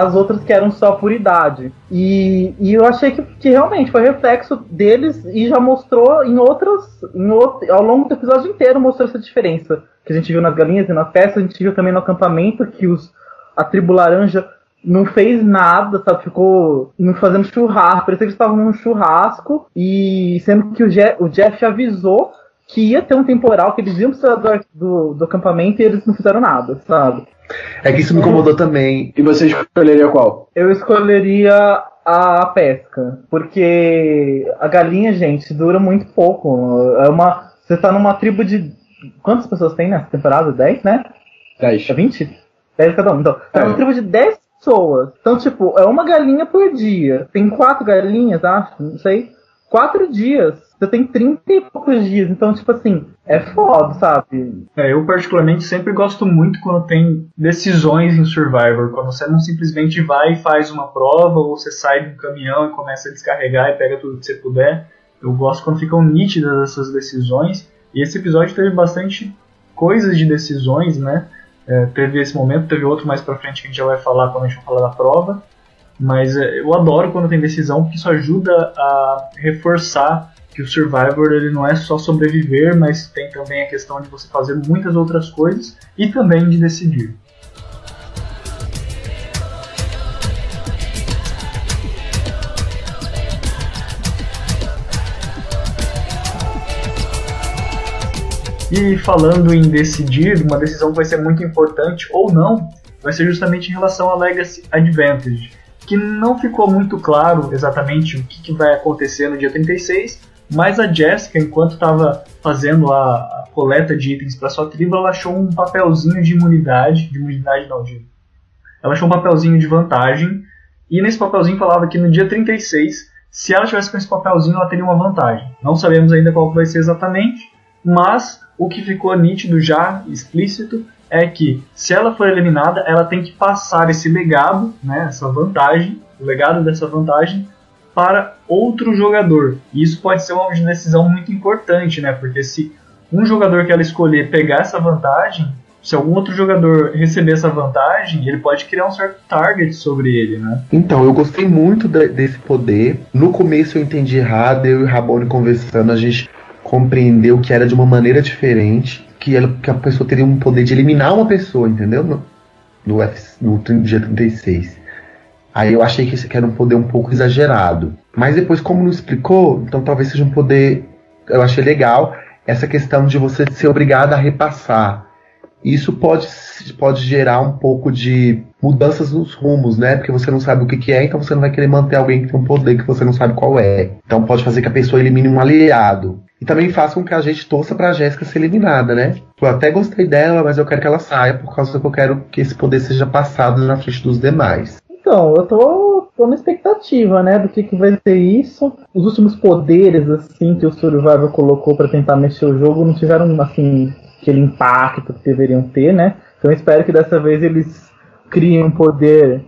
as outras que eram só por idade. E, e eu achei que, que realmente foi reflexo deles e já mostrou em outras. Em outro, ao longo do episódio inteiro mostrou essa diferença. Que a gente viu nas galinhas e nas peças, a gente viu também no acampamento que os, a tribo laranja não fez nada, sabe? Ficou fazendo churrasco. Parecia que eles estavam num churrasco. E sendo que o, Je o Jeff avisou que ia ter um temporal, que eles iam precisar do, do, do acampamento e eles não fizeram nada, sabe? É que isso me incomodou também. E você escolheria qual? Eu escolheria a pesca. Porque a galinha, gente, dura muito pouco. É uma. Você tá numa tribo de. Quantas pessoas tem nessa temporada? 10, né? 10. É 20? 10 cada um. Então, é uma tribo de 10 pessoas. Então, tipo, é uma galinha por dia. Tem quatro galinhas, acho, não sei. Quatro dias. Você tem 30 e poucos dias. Então, tipo assim, é foda, sabe? É, eu particularmente sempre gosto muito quando tem decisões em Survivor. Quando você não simplesmente vai e faz uma prova, ou você sai de um caminhão e começa a descarregar e pega tudo que você puder. Eu gosto quando ficam nítidas essas decisões. E esse episódio teve bastante coisas de decisões, né? É, teve esse momento, teve outro mais pra frente que a gente já vai falar quando a gente falar da prova. Mas é, eu adoro quando tem decisão, porque isso ajuda a reforçar que o Survivor ele não é só sobreviver, mas tem também a questão de você fazer muitas outras coisas e também de decidir. E falando em decidir, uma decisão que vai ser muito importante ou não, vai ser justamente em relação a Legacy Advantage, que não ficou muito claro exatamente o que, que vai acontecer no dia 36, mas a Jessica, enquanto estava fazendo a, a, coleta de itens para sua tribo, ela achou um papelzinho de imunidade, de imunidade não, de, ela achou um papelzinho de vantagem, e nesse papelzinho falava que no dia 36, se ela tivesse com esse papelzinho, ela teria uma vantagem. Não sabemos ainda qual vai ser exatamente, mas o que ficou nítido já, explícito, é que se ela for eliminada, ela tem que passar esse legado, né, essa vantagem, o legado dessa vantagem, para outro jogador. E isso pode ser uma decisão muito importante, né, porque se um jogador que ela escolher pegar essa vantagem, se algum outro jogador receber essa vantagem, ele pode criar um certo target sobre ele, né? Então, eu gostei muito de, desse poder. No começo eu entendi errado, eu e o Rabone conversando, a gente compreendeu que era de uma maneira diferente, que, ela, que a pessoa teria um poder de eliminar uma pessoa, entendeu? No, no, F, no dia 36. Aí eu achei que isso era um poder um pouco exagerado. Mas depois, como não explicou, então talvez seja um poder. Eu achei legal essa questão de você ser obrigado a repassar. Isso pode, pode gerar um pouco de mudanças nos rumos, né? Porque você não sabe o que, que é, então você não vai querer manter alguém que tem um poder que você não sabe qual é. Então pode fazer que a pessoa elimine um aliado. E também faça com que a gente torça pra Jéssica ser eliminada, né? Eu até gostei dela, mas eu quero que ela saia por causa que eu quero que esse poder seja passado na frente dos demais. Então, eu tô, tô na expectativa, né, do que, que vai ser isso. Os últimos poderes, assim, que o Survival colocou para tentar mexer o jogo não tiveram, assim, aquele impacto que deveriam ter, né? Então eu espero que dessa vez eles criem um poder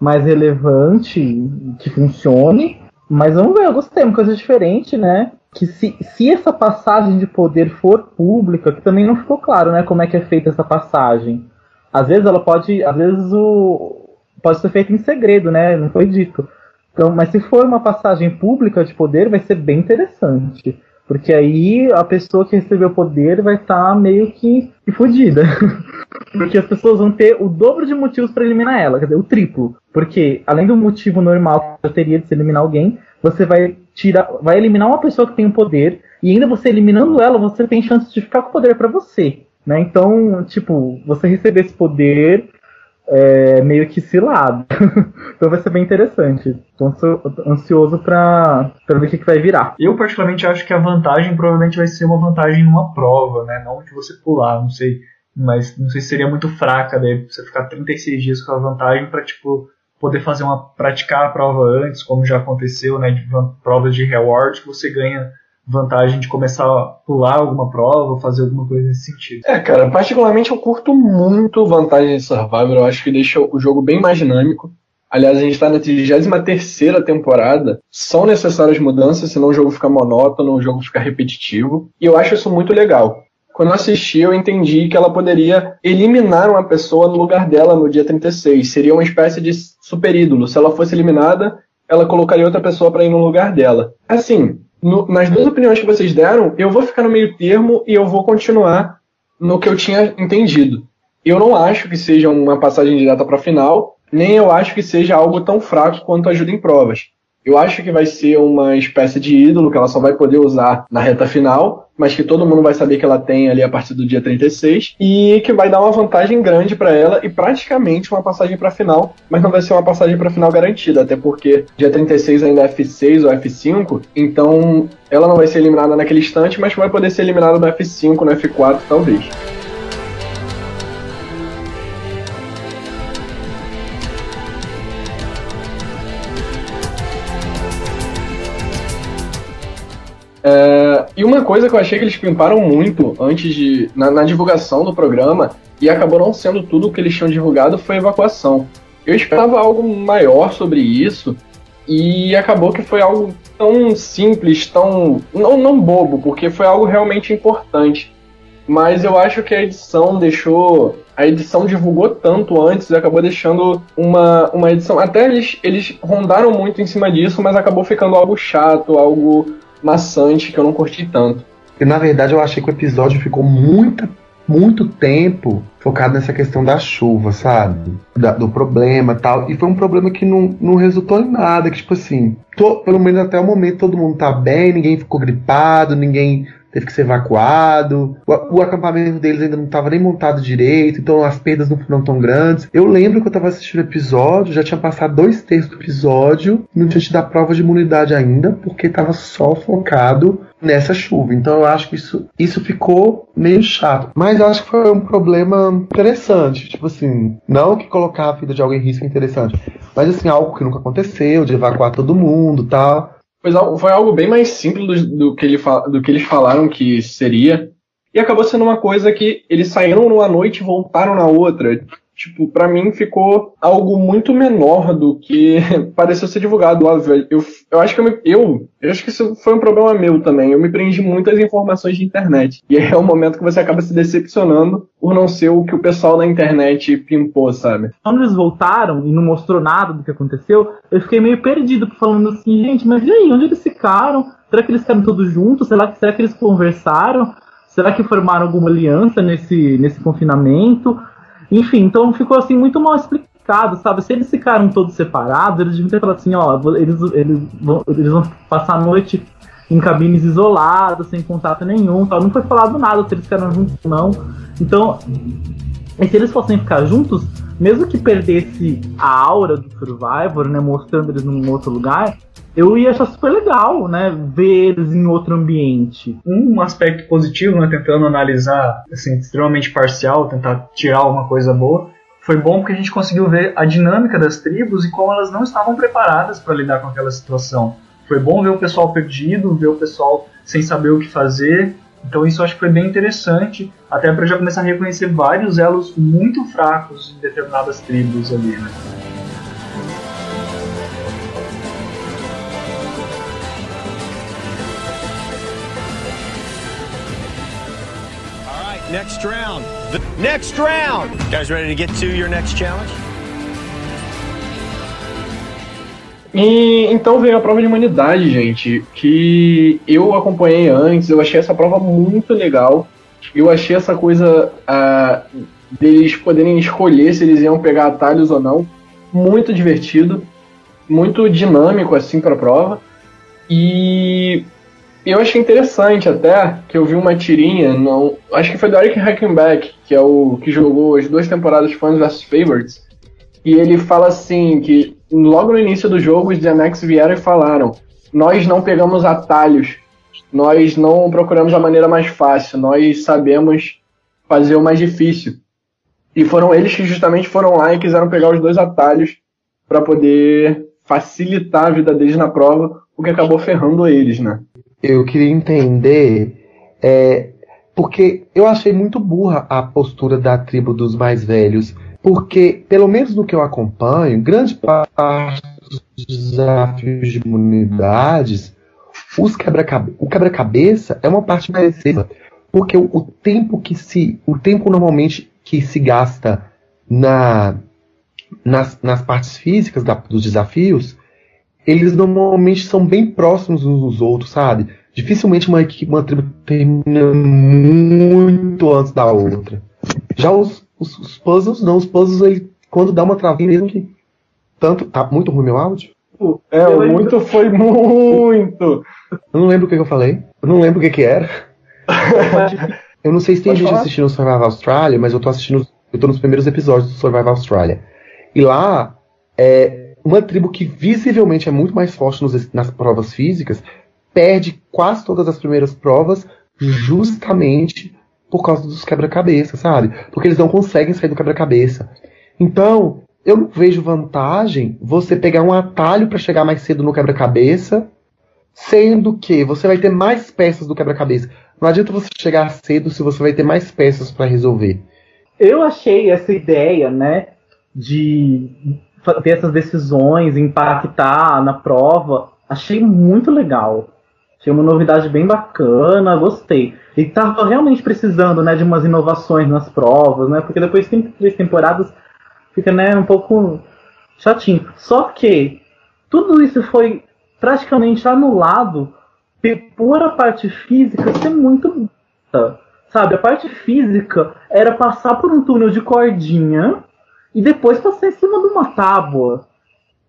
mais relevante, que funcione. Mas vamos ver, eu gostei, uma coisa diferente, né? Que se, se essa passagem de poder for pública, que também não ficou claro, né, como é que é feita essa passagem. Às vezes ela pode. Às vezes o. Pode ser feita em segredo, né? Não foi dito. Então, mas se for uma passagem pública de poder, vai ser bem interessante. Porque aí a pessoa que recebeu o poder vai estar tá meio que, que fodida. Porque as pessoas vão ter o dobro de motivos para eliminar ela, quer dizer, o triplo. Porque além do motivo normal que eu teria de se eliminar alguém, você vai tirar, vai eliminar uma pessoa que tem o um poder e ainda você eliminando ela, você tem chance de ficar com o poder para você, né? Então, tipo, você receber esse poder é, meio que cilado. então vai ser bem interessante. Estou ansioso para ver o que, que, vai virar. Eu, particularmente, acho que a vantagem provavelmente vai ser uma vantagem numa prova, né? Não de você pular, não sei. Mas não sei se seria muito fraca, daí você ficar 36 dias com a vantagem para tipo, poder fazer uma. praticar a prova antes, como já aconteceu, né? De provas de reward, que você ganha vantagem de começar a pular alguma prova, fazer alguma coisa nesse sentido. É, cara, particularmente eu curto muito vantagem de Survivor, eu acho que deixa o jogo bem mais dinâmico. Aliás, a gente está na 33 temporada. São necessárias mudanças, senão o jogo fica monótono, o jogo fica repetitivo. E eu acho isso muito legal. Quando assisti, eu entendi que ela poderia eliminar uma pessoa no lugar dela no dia 36. Seria uma espécie de super ídolo. Se ela fosse eliminada, ela colocaria outra pessoa para ir no lugar dela. Assim, no, nas duas opiniões que vocês deram, eu vou ficar no meio termo e eu vou continuar no que eu tinha entendido. Eu não acho que seja uma passagem direta para a final, nem eu acho que seja algo tão fraco quanto ajuda em provas. Eu acho que vai ser uma espécie de ídolo que ela só vai poder usar na reta final, mas que todo mundo vai saber que ela tem ali a partir do dia 36 e que vai dar uma vantagem grande para ela e praticamente uma passagem para final, mas não vai ser uma passagem para final garantida, até porque dia 36 ainda é F6 ou F5, então ela não vai ser eliminada naquele instante, mas vai poder ser eliminada no F5, no F4 talvez. É, e uma coisa que eu achei que eles pimparam muito antes de. Na, na, divulgação do programa, e acabou não sendo tudo o que eles tinham divulgado, foi evacuação. Eu esperava algo maior sobre isso, e acabou que foi algo tão simples, tão. Não, não bobo, porque foi algo realmente importante. Mas eu acho que a edição deixou. A edição divulgou tanto antes e acabou deixando uma, uma edição. Até eles, eles rondaram muito em cima disso, mas acabou ficando algo chato, algo maçante que eu não curti tanto. E na verdade eu achei que o episódio ficou muito, muito tempo focado nessa questão da chuva, sabe? Da, do problema tal. E foi um problema que não, não resultou em nada. Que, tipo assim, to, pelo menos até o momento todo mundo tá bem, ninguém ficou gripado, ninguém teve que ser evacuado. O, o acampamento deles ainda não estava nem montado direito, então as perdas não foram tão grandes. Eu lembro que eu estava assistindo o episódio, já tinha passado dois terços do episódio, não tinha tido a prova de imunidade ainda, porque estava só focado nessa chuva. Então eu acho que isso, isso ficou meio chato. Mas eu acho que foi um problema interessante. Tipo assim, não que colocar a vida de alguém em risco é interessante, mas assim, algo que nunca aconteceu, de evacuar todo mundo tal. Foi, foi algo bem mais simples do, do, que ele, do que eles falaram que seria. E acabou sendo uma coisa que eles saíram numa noite e voltaram na outra. Tipo, para mim ficou algo muito menor do que pareceu ser divulgado, óbvio. Eu, eu acho que eu, me, eu, eu acho que isso foi um problema meu também. Eu me prendi muito às informações de internet. E é o momento que você acaba se decepcionando por não ser o que o pessoal da internet pimpou, sabe? Quando eles voltaram e não mostrou nada do que aconteceu, eu fiquei meio perdido falando assim, gente, mas e aí, onde eles ficaram? Será que eles ficaram todos juntos? Será será que eles conversaram? Será que formaram alguma aliança nesse, nesse confinamento? Enfim, então ficou assim muito mal explicado, sabe? Se eles ficaram todos separados, eles deviam ter falado assim, ó, eles, eles, vão, eles vão passar a noite em cabines isoladas, sem contato nenhum, tal. Não foi falado nada se eles ficaram juntos ou não. Então, e se eles fossem ficar juntos, mesmo que perdesse a aura do Survivor, né, mostrando eles num outro lugar, eu ia achar super legal, né, ver eles em outro ambiente. Um aspecto positivo, né, tentando analisar, assim, extremamente parcial, tentar tirar alguma coisa boa, foi bom porque a gente conseguiu ver a dinâmica das tribos e como elas não estavam preparadas para lidar com aquela situação. Foi bom ver o pessoal perdido, ver o pessoal sem saber o que fazer. Então isso eu acho que foi bem interessante, até para já começar a reconhecer vários elos muito fracos em determinadas tribos ali, né? Next round. The next round. You guys ready to get to your next challenge? E então veio a prova de humanidade, gente, que eu acompanhei antes, eu achei essa prova muito legal. Eu achei essa coisa uh, deles poderem escolher se eles iam pegar atalhos ou não muito divertido, muito dinâmico assim para a prova. E eu achei interessante até que eu vi uma tirinha, não, acho que foi do Eric Hackenback, que é o que jogou as duas temporadas Fans vs Favorites. E ele fala assim que logo no início do jogo os Genex vieram e falaram: "Nós não pegamos atalhos, nós não procuramos a maneira mais fácil, nós sabemos fazer o mais difícil". E foram eles que justamente foram lá e quiseram pegar os dois atalhos para poder facilitar a vida deles na prova, o que acabou ferrando eles, né? Eu queria entender, é, porque eu achei muito burra a postura da tribo dos mais velhos, porque, pelo menos no que eu acompanho, grande parte dos desafios de imunidades, os quebra o quebra-cabeça é uma parte mais porque o, o, tempo que se, o tempo normalmente que se gasta na, nas, nas partes físicas da, dos desafios eles normalmente são bem próximos uns dos outros, sabe? Dificilmente uma equipe, uma tribo termina muito antes da outra. Já os, os, os puzzles, não. Os puzzles, ele, quando dá uma travinha, mesmo que. Tanto. Tá muito ruim meu áudio? É, o muito foi muito! Eu não lembro o que, que eu falei. Eu não lembro o que, que era. eu não sei se tem Pode gente falar? assistindo o Survival Australia, mas eu tô assistindo. Eu tô nos primeiros episódios do Survival Australia. E lá, é, uma tribo que visivelmente é muito mais forte nos, nas provas físicas perde quase todas as primeiras provas justamente por causa dos quebra-cabeça, sabe? Porque eles não conseguem sair do quebra-cabeça. Então, eu não vejo vantagem você pegar um atalho para chegar mais cedo no quebra-cabeça, sendo que você vai ter mais peças do quebra-cabeça. Não adianta você chegar cedo se você vai ter mais peças para resolver. Eu achei essa ideia, né, de ter essas decisões, impactar na prova, achei muito legal. Achei uma novidade bem bacana, gostei. E tava realmente precisando, né, de umas inovações nas provas, né? Porque depois de três temporadas fica, né, um pouco chatinho. Só que tudo isso foi praticamente anulado por a parte física ser muito bonita. Sabe, a parte física era passar por um túnel de cordinha e depois passei em cima de uma tábua.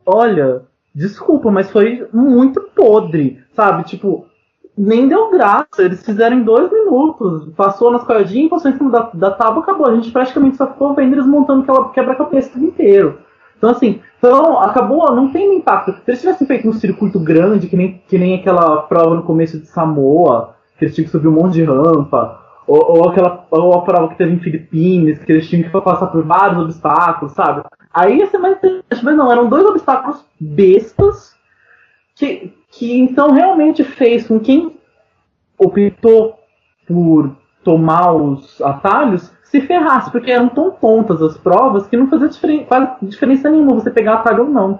Olha, desculpa, mas foi muito podre, sabe? Tipo, nem deu graça. Eles fizeram em dois minutos. Passou nas cordinhas, passou em cima da, da tábua, acabou. A gente praticamente só ficou vendo eles montando aquela quebra-cabeça inteiro. Então, assim, então, acabou, não tem impacto. Se eles tivessem feito um circuito grande, que nem, que nem aquela prova no começo de Samoa, que eles tinham que subir um monte de rampa, ou, ou, aquela ou a prova que teve em Filipinas, que eles tinham que passar por vários obstáculos, sabe? Aí ia ser mais interessante, mas não, eram dois obstáculos bestas que, que então realmente fez com quem optou por tomar os atalhos se ferrasse, porque eram tão tontas as provas que não fazia diferen quase diferença nenhuma você pegar atalho ou não.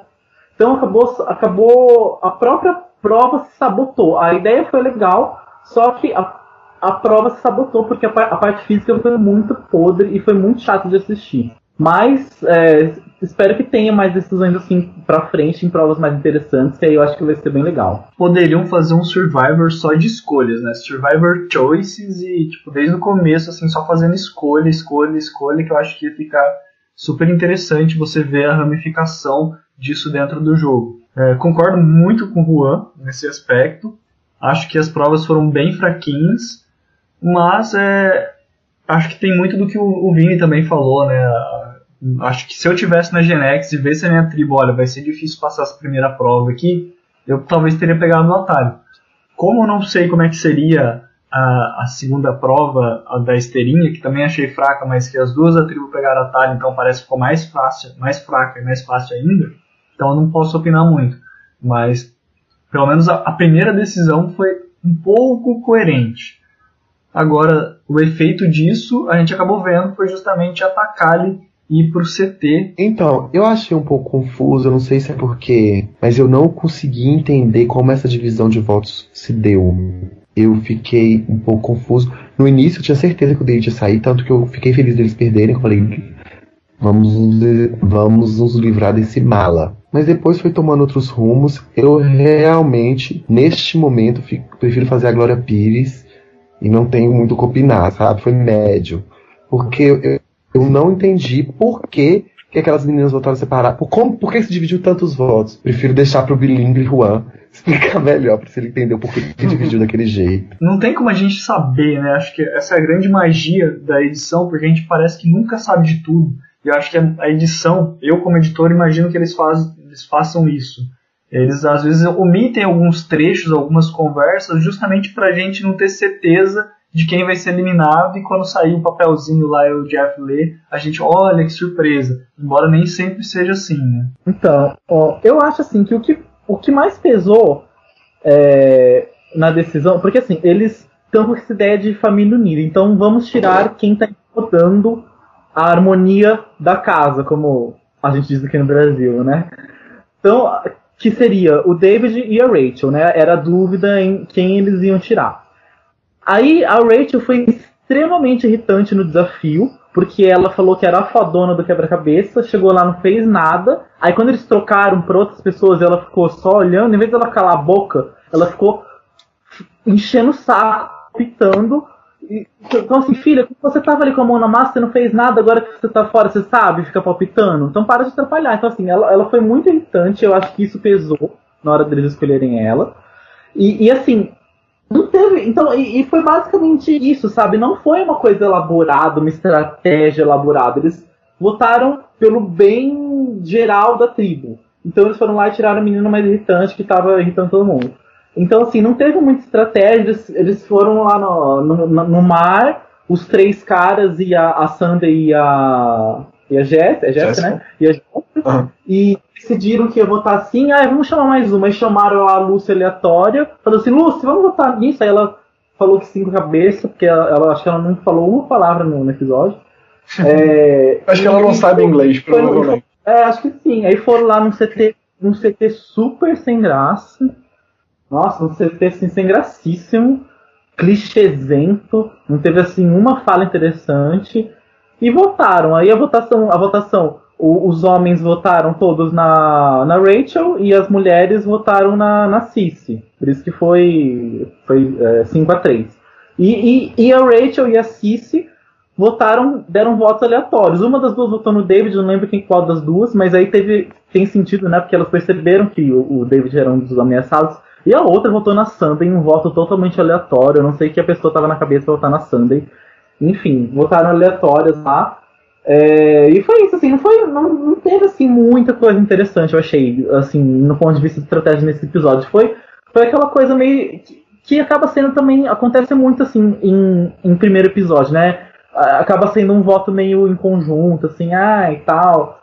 Então acabou, acabou a própria prova se sabotou. A ideia foi legal, só que a, a prova se sabotou porque a, a parte física foi muito podre e foi muito chato de assistir. Mas é, espero que tenha mais decisões assim pra frente em provas mais interessantes, que aí eu acho que vai ser bem legal. Poderiam fazer um Survivor só de escolhas, né? Survivor Choices e, tipo, desde o começo, assim, só fazendo escolha, escolha, escolha, que eu acho que ia ficar super interessante você ver a ramificação disso dentro do jogo. É, concordo muito com o Juan nesse aspecto. Acho que as provas foram bem fraquinhas, mas é, acho que tem muito do que o, o Vini também falou, né? Acho que se eu tivesse na Genex e visse a minha tribo, olha, vai ser difícil passar essa primeira prova aqui, eu talvez teria pegado no atalho. Como eu não sei como é que seria a, a segunda prova, a da esteirinha, que também achei fraca, mas que as duas da tribo pegaram atalho, então parece que ficou mais fácil, mais fraca e mais fácil ainda, então eu não posso opinar muito. Mas, pelo menos a, a primeira decisão foi um pouco coerente. Agora, o efeito disso, a gente acabou vendo, foi justamente atacar ali ir pro CT. Então, eu achei um pouco confuso, eu não sei se é porque, mas eu não consegui entender como essa divisão de votos se deu. Eu fiquei um pouco confuso. No início eu tinha certeza que o David ia sair, tanto que eu fiquei feliz deles perderem. Eu falei, vamos, vamos nos livrar desse mala. Mas depois foi tomando outros rumos. Eu realmente, neste momento, fico, prefiro fazer a Glória Pires e não tenho muito o que opinar, sabe? Foi médio. Porque eu, não entendi por que, que aquelas meninas votaram separadas. Por, como, por que se dividiu tantos votos? Prefiro deixar pro Bilingue Juan explicar melhor para ele entender o porquê que dividiu daquele jeito. Não tem como a gente saber, né? Acho que essa é a grande magia da edição, porque a gente parece que nunca sabe de tudo. E eu acho que a edição, eu como editor, imagino que eles, faz, eles façam isso. Eles às vezes omitem alguns trechos, algumas conversas, justamente para a gente não ter certeza de quem vai ser eliminado e quando sair o papelzinho lá e o Jeff lê, a gente olha que surpresa. Embora nem sempre seja assim, né? Então, ó, eu acho assim que o que, o que mais pesou é, na decisão, porque assim, eles estão com essa ideia de família unida, então vamos tirar quem está incomodando a harmonia da casa, como a gente diz aqui no Brasil, né? Então, que seria o David e a Rachel, né? Era a dúvida em quem eles iam tirar. Aí a Rachel foi extremamente irritante no desafio, porque ela falou que era a fodona do quebra-cabeça, chegou lá, não fez nada. Aí quando eles trocaram para outras pessoas, ela ficou só olhando, em vez dela calar a boca, ela ficou enchendo o saco, pitando. Então assim, filha, você tava ali com a mão na massa, você não fez nada, agora que você tá fora, você sabe, fica palpitando. Então para de atrapalhar. Então assim, ela, ela foi muito irritante, eu acho que isso pesou na hora deles escolherem ela. E, e assim, não teve. Então, e, e, foi basicamente isso, sabe? Não foi uma coisa elaborada, uma estratégia elaborada. Eles votaram pelo bem geral da tribo. Então eles foram lá e tiraram a menina mais irritante que estava irritando todo mundo. Então, assim, não teve muita estratégia. Eles, eles foram lá no, no, no, mar, os três caras e a, a Sandy e a. E a Jess, é Jess, né? E a Jess, uhum. E decidiram que ia votar assim, ah, vamos chamar mais uma. E chamaram a Lúcia aleatória, falou assim, Lúcia, vamos votar nisso. Aí ela falou que cinco cabeças, porque ela, ela acho que ela não falou uma palavra no, no episódio. É, acho que ela não sabe inglês, provavelmente. É, acho que sim. Aí foram lá num CT, num CT super sem graça. Nossa, um CT assim, sem gracíssimo, clichêzento, não teve assim uma fala interessante. E votaram. Aí a votação, a votação o, os homens votaram todos na, na Rachel e as mulheres votaram na, na Cici. Por isso que foi, foi é, 5 a 3 e, e, e, a Rachel e a Cici votaram, deram votos aleatórios. Uma das duas votou no David, não lembro quem qual das duas, mas aí teve, tem sentido, né? Porque elas perceberam que o, o David era um dos ameaçados. E a outra votou na Sunday, um voto totalmente aleatório. Eu não sei que a pessoa estava na cabeça pra votar na Sunday. Enfim, votaram aleatórias lá. É, e foi isso, assim, não foi. Não, não, teve assim muita coisa interessante, eu achei, assim, no ponto de vista de estratégia nesse episódio. Foi, foi aquela coisa meio. Que, acaba sendo também. Acontece muito assim em, em primeiro episódio, né? Acaba sendo um voto meio em conjunto, assim, ah, e tal.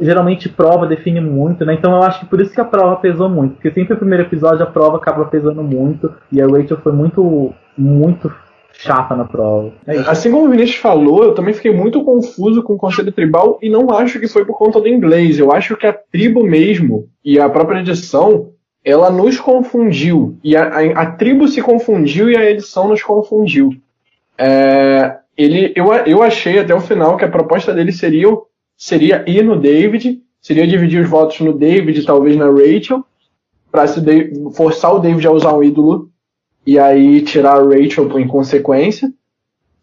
Geralmente prova define muito, né? Então eu acho que por isso que a prova pesou muito. Porque sempre o primeiro episódio a prova acaba pesando muito. E a Rachel foi muito, muito chata na prova. É. Assim como o Vinícius falou, eu também fiquei muito confuso com o conselho tribal e não acho que foi por conta do inglês. Eu acho que a tribo mesmo e a própria edição, ela nos confundiu. E a, a, a tribo se confundiu e a edição nos confundiu. É, ele, eu, eu achei até o final que a proposta dele seria, seria ir no David, seria dividir os votos no David, talvez na Rachel, para forçar o David a usar um ídolo e aí tirar a Rachel por inconsequência.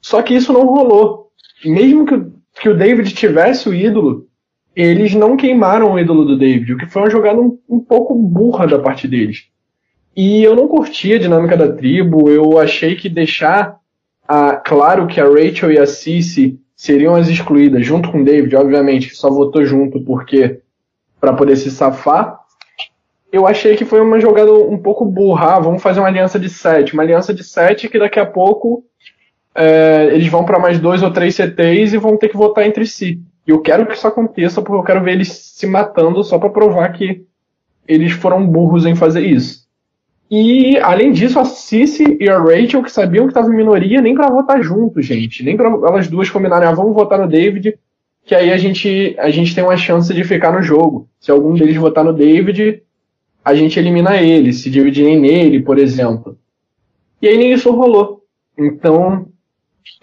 Só que isso não rolou. Mesmo que, que o David tivesse o ídolo, eles não queimaram o ídolo do David, o que foi uma jogada um, um pouco burra da parte deles. E eu não curti a dinâmica da tribo, eu achei que deixar a, claro que a Rachel e a Cici seriam as excluídas, junto com o David, obviamente, que só votou junto porque para poder se safar, eu achei que foi uma jogada um pouco burra. Ah, vamos fazer uma aliança de 7. Uma aliança de 7 que daqui a pouco é, eles vão para mais dois ou três CTs e vão ter que votar entre si. E eu quero que isso aconteça porque eu quero ver eles se matando só para provar que eles foram burros em fazer isso. E, além disso, a Cici e a Rachel, que sabiam que estavam em minoria, nem para votar junto, gente. Nem para elas duas combinarem, ah, vamos votar no David, que aí a gente, a gente tem uma chance de ficar no jogo. Se algum deles votar no David, a gente elimina ele, se dividirem nele, por exemplo. E aí nem isso rolou. Então,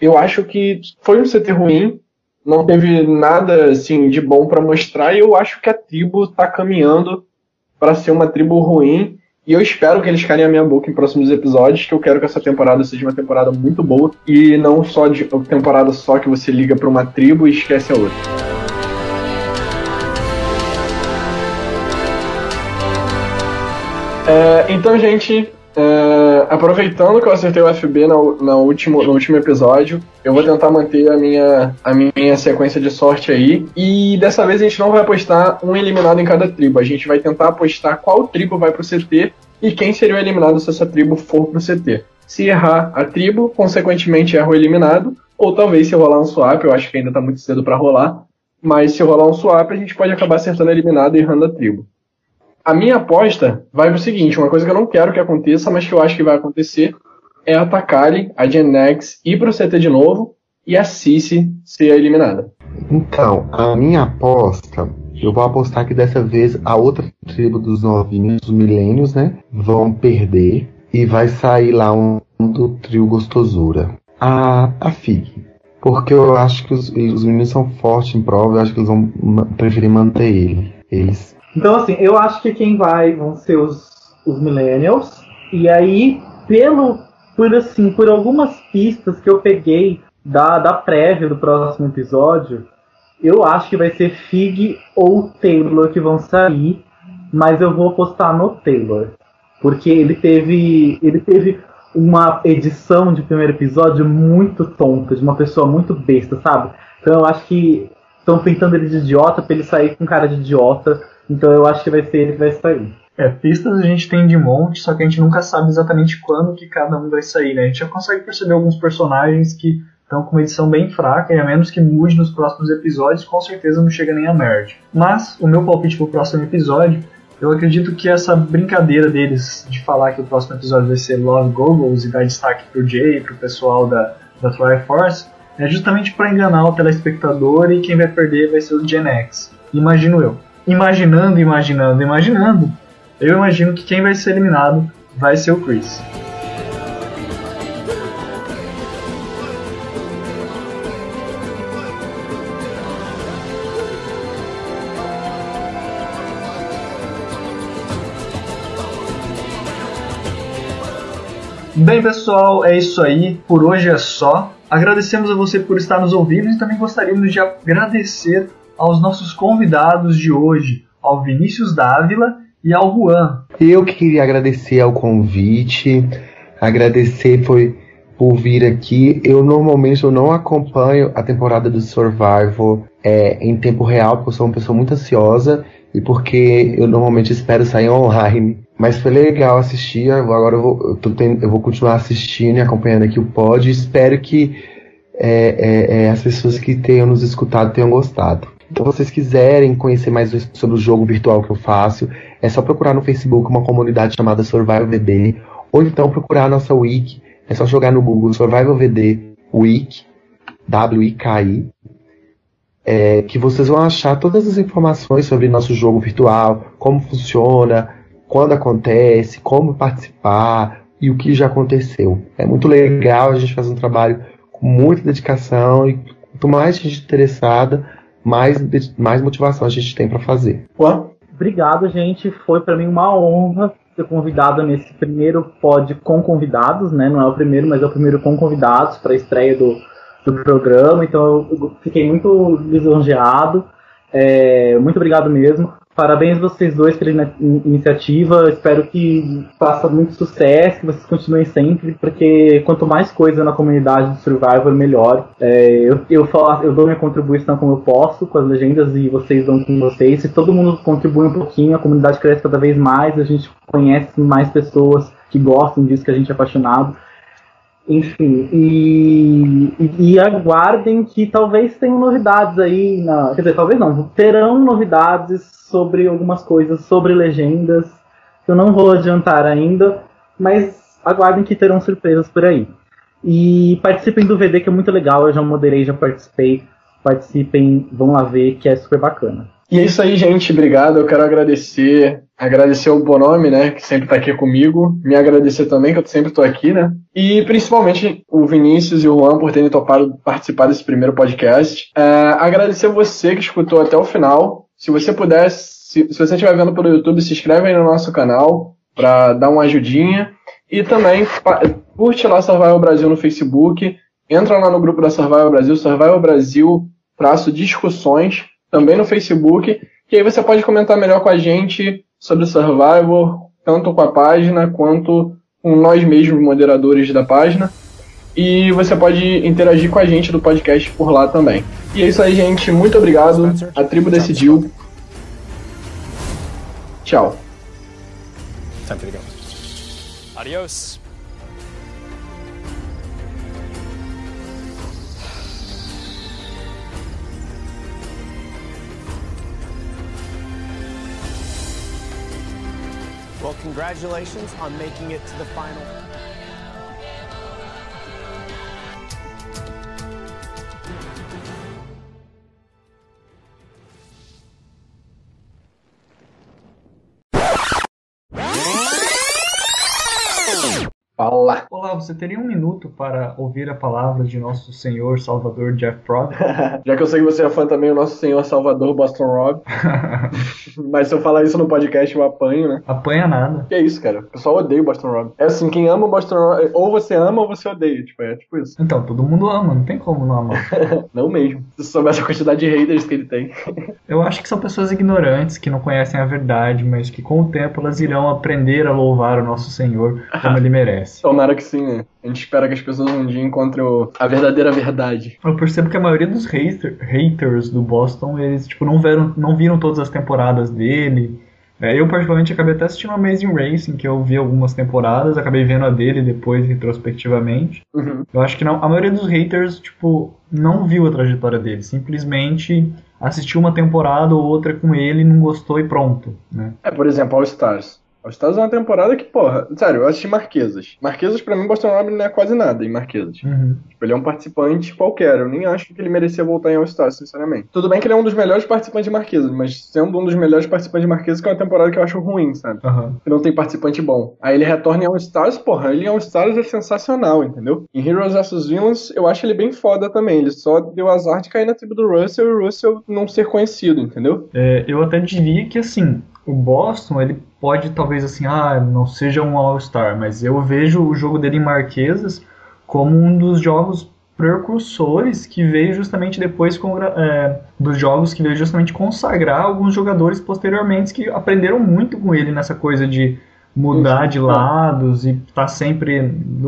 eu acho que foi um CT ruim, não teve nada assim de bom para mostrar e eu acho que a tribo está caminhando para ser uma tribo ruim. E eu espero que eles calem a minha boca em próximos episódios, que eu quero que essa temporada seja uma temporada muito boa e não só de temporada só que você liga para uma tribo e esquece a outra. É, então, gente, é, aproveitando que eu acertei o FB no, no, último, no último episódio, eu vou tentar manter a minha, a minha sequência de sorte aí. E dessa vez a gente não vai apostar um eliminado em cada tribo. A gente vai tentar apostar qual tribo vai pro CT e quem seria o eliminado se essa tribo for pro CT. Se errar a tribo, consequentemente erra o eliminado. Ou talvez se rolar um swap, eu acho que ainda tá muito cedo para rolar. Mas se rolar um swap, a gente pode acabar acertando eliminado e errando a tribo. A minha aposta vai pro seguinte: uma coisa que eu não quero que aconteça, mas que eu acho que vai acontecer, é a Takali, a Gen X ir pro CT de novo e a Cici ser eliminada. Então, a minha aposta, eu vou apostar que dessa vez a outra tribo dos novinhos, os milênios, né, vão perder e vai sair lá um do trio gostosura. A, a Fig. Porque eu acho que os, os meninos são fortes em prova, eu acho que eles vão preferir manter ele. Eles então, assim, eu acho que quem vai vão ser os, os Millennials. E aí, pelo, por assim, por algumas pistas que eu peguei da, da prévia do próximo episódio, eu acho que vai ser Fig ou Taylor que vão sair, mas eu vou apostar no Taylor. Porque ele teve. ele teve uma edição de primeiro episódio muito tonta, de uma pessoa muito besta, sabe? Então eu acho que estão pintando ele de idiota pra ele sair com cara de idiota então eu acho que vai ser ele que vai sair. É, pistas a gente tem de monte, só que a gente nunca sabe exatamente quando que cada um vai sair, né? A gente já consegue perceber alguns personagens que estão com uma edição bem fraca, e a menos que mude nos próximos episódios, com certeza não chega nem a merge. Mas, o meu palpite pro próximo episódio, eu acredito que essa brincadeira deles de falar que o próximo episódio vai ser Love Goggles e dar destaque pro Jay e pro pessoal da, da Triforce, é justamente para enganar o telespectador e quem vai perder vai ser o Gen X. Imagino eu imaginando, imaginando, imaginando, eu imagino que quem vai ser eliminado vai ser o Chris. Bem, pessoal, é isso aí. Por hoje é só. Agradecemos a você por estar nos ouvindo e também gostaríamos de agradecer aos nossos convidados de hoje, ao Vinícius Dávila e ao Juan. Eu queria agradecer ao convite, agradecer foi por vir aqui. Eu normalmente eu não acompanho a temporada do Survival é, em tempo real, porque eu sou uma pessoa muito ansiosa e porque eu normalmente espero sair online. Mas foi legal assistir, agora eu vou, eu, eu vou continuar assistindo e acompanhando aqui o pod. Espero que é, é, é, as pessoas que tenham nos escutado tenham gostado. Então, se vocês quiserem conhecer mais sobre o jogo virtual que eu faço, é só procurar no Facebook uma comunidade chamada Survival VB, ou então procurar a nossa wiki É só jogar no Google Survival VD Week, W-I-K-I, é, que vocês vão achar todas as informações sobre nosso jogo virtual, como funciona, quando acontece, como participar e o que já aconteceu. É muito legal, a gente faz um trabalho com muita dedicação e quanto mais gente interessada, mais, mais motivação a gente tem para fazer. Juan? Obrigado, gente. Foi para mim uma honra ser convidado nesse primeiro pod com convidados, né? Não é o primeiro, mas é o primeiro com convidados para a estreia do, do programa. Então eu fiquei muito lisonjeado. É, muito obrigado mesmo. Parabéns vocês dois pela in iniciativa. Espero que faça muito sucesso, que vocês continuem sempre, porque quanto mais coisa na comunidade de Survivor, melhor. É, eu, eu, falo, eu dou minha contribuição como eu posso com as legendas e vocês dão com vocês. Se todo mundo contribui um pouquinho, a comunidade cresce cada vez mais, a gente conhece mais pessoas que gostam disso, que a gente é apaixonado. Enfim, e, e, aguardem que talvez tenham novidades aí. Na, quer dizer, talvez não, terão novidades sobre algumas coisas, sobre legendas. Eu não vou adiantar ainda, mas aguardem que terão surpresas por aí. E participem do VD, que é muito legal. Eu já moderei, já participei. Participem, vão lá ver, que é super bacana. E é isso aí, gente. Obrigado. Eu quero agradecer, agradecer o Bonome, né, que sempre está aqui comigo. Me agradecer também, que eu sempre estou aqui, né? E principalmente o Vinícius e o Juan por terem topado participar desse primeiro podcast. É, agradecer você que escutou até o final. Se você puder, se, se você estiver vendo pelo YouTube, se inscreve aí no nosso canal para dar uma ajudinha. E também curte lá Survival Brasil no Facebook. Entra lá no grupo da Survival Brasil, Survival Brasil, traço discussões também no Facebook, que aí você pode comentar melhor com a gente sobre Survivor, tanto com a página quanto com nós mesmos, moderadores da página. E você pode interagir com a gente do podcast por lá também. E é isso aí, gente. Muito obrigado. A tribo decidiu. Tchau. Adios. Well, congratulations on making it to the final. Fala. Olá, você teria um minuto para ouvir a palavra de nosso Senhor Salvador Jeff Prod? Já que eu sei que você é fã também do nosso Senhor Salvador Boston Rob. Mas se eu falar isso no podcast, eu apanho, né? Apanha nada. Que é isso, cara. O pessoal odeia o Boston Rob. É assim, quem ama o Boston Rob, ou você ama ou você odeia. Tipo, é tipo isso. Então, todo mundo ama, não tem como não amar. não mesmo. Se soubesse a quantidade de haters que ele tem. eu acho que são pessoas ignorantes, que não conhecem a verdade, mas que com o tempo elas irão aprender a louvar o nosso Senhor como ele merece. Tomara que sim, né? A gente espera que as pessoas um dia encontrem o- a verdadeira verdade. Eu percebo que a maioria dos hater- haters do Boston, eles tipo, não, viram, não viram todas as temporadas dele. É, eu, particularmente, acabei até assistindo Amazing Racing, que eu vi algumas temporadas, acabei vendo a dele depois, retrospectivamente. Uhum. Eu acho que não, a maioria dos haters, tipo, não viu a trajetória dele. Simplesmente assistiu uma temporada ou outra com ele, não gostou e pronto, né? É, por exemplo, All Stars. All Stars é uma temporada que, porra, sério, eu assisti Marquesas. Marquesas, pra mim, Boston Rob não é quase nada em Marquesas. Uhum. Tipo, ele é um participante qualquer. Eu nem acho que ele merecia voltar em All Stars, sinceramente. Tudo bem que ele é um dos melhores participantes de Marquesas, mas sendo um dos melhores participantes de Marquesas, que é uma temporada que eu acho ruim, sabe? Aham. Que não tem participante bom. Aí ele retorna em All Stars, porra, ele em All Stars é sensacional, entendeu? Em Heroes vs Villains, eu acho ele bem foda também. Ele só deu azar de cair na tribo do Russell e o Russell não ser conhecido, entendeu? É, eu até diria que assim, o Boston, ele pode talvez assim, ah, não seja um All-Star, mas eu vejo o jogo dele em Marquesas como um dos jogos precursores que veio justamente depois congra- é, dos jogos que veio justamente consagrar alguns jogadores posteriormente que aprenderam muito com ele nessa coisa de mudar de lados e estar sempre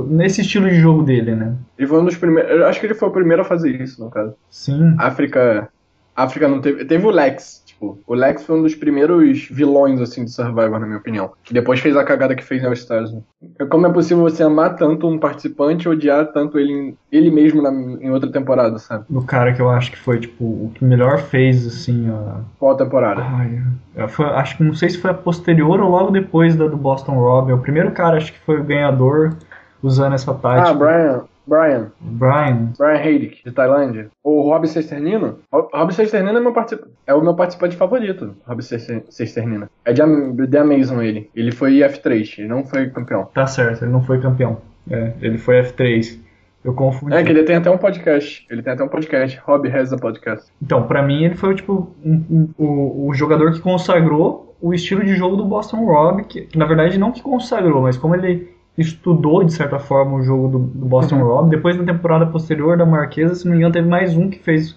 nesse estilo de jogo dele, né? Ele foi um dos primeiros. Eu acho que ele foi o primeiro a fazer isso, no caso. Sim. África. África não teve. Teve o Lex, tipo. O Lex foi um dos primeiros vilões, assim, de Survivor, na minha opinião. Que depois fez a cagada que fez em All Stars. Né? Como é possível você amar tanto um participante e odiar tanto ele, ele mesmo na- em outra temporada, sabe? Do cara que eu acho que foi, tipo, o que melhor fez, assim, a, Qual temporada? Ai, é, foi- acho que não sei se foi a posterior ou logo depois da do Boston Rob. O primeiro cara acho que foi o ganhador usando essa Ah, tática. Brian. Brian. Brian. Brian Heidik, de Tailândia. O Rob Cesternino. Rob Cesternino é, meu particip... é o meu participante favorito. Rob Cester- Cesternino. É de, Am- de Amazon ele. Ele foi F3, ele não foi campeão. Tá certo, ele não foi campeão. É, ele foi F3. Eu confundi. É que ele tem até um podcast. Ele tem até um podcast. Rob has a podcast. Então, pra mim, ele foi tipo um- um- o, o jogador que consagrou o estilo de jogo do Boston Rob, que, que, na verdade não que consagrou, mas como ele estudou de certa forma o jogo do, do Boston Uhum. Rob. Depois na temporada posterior da Marquesa, se não me engano, teve mais um que fez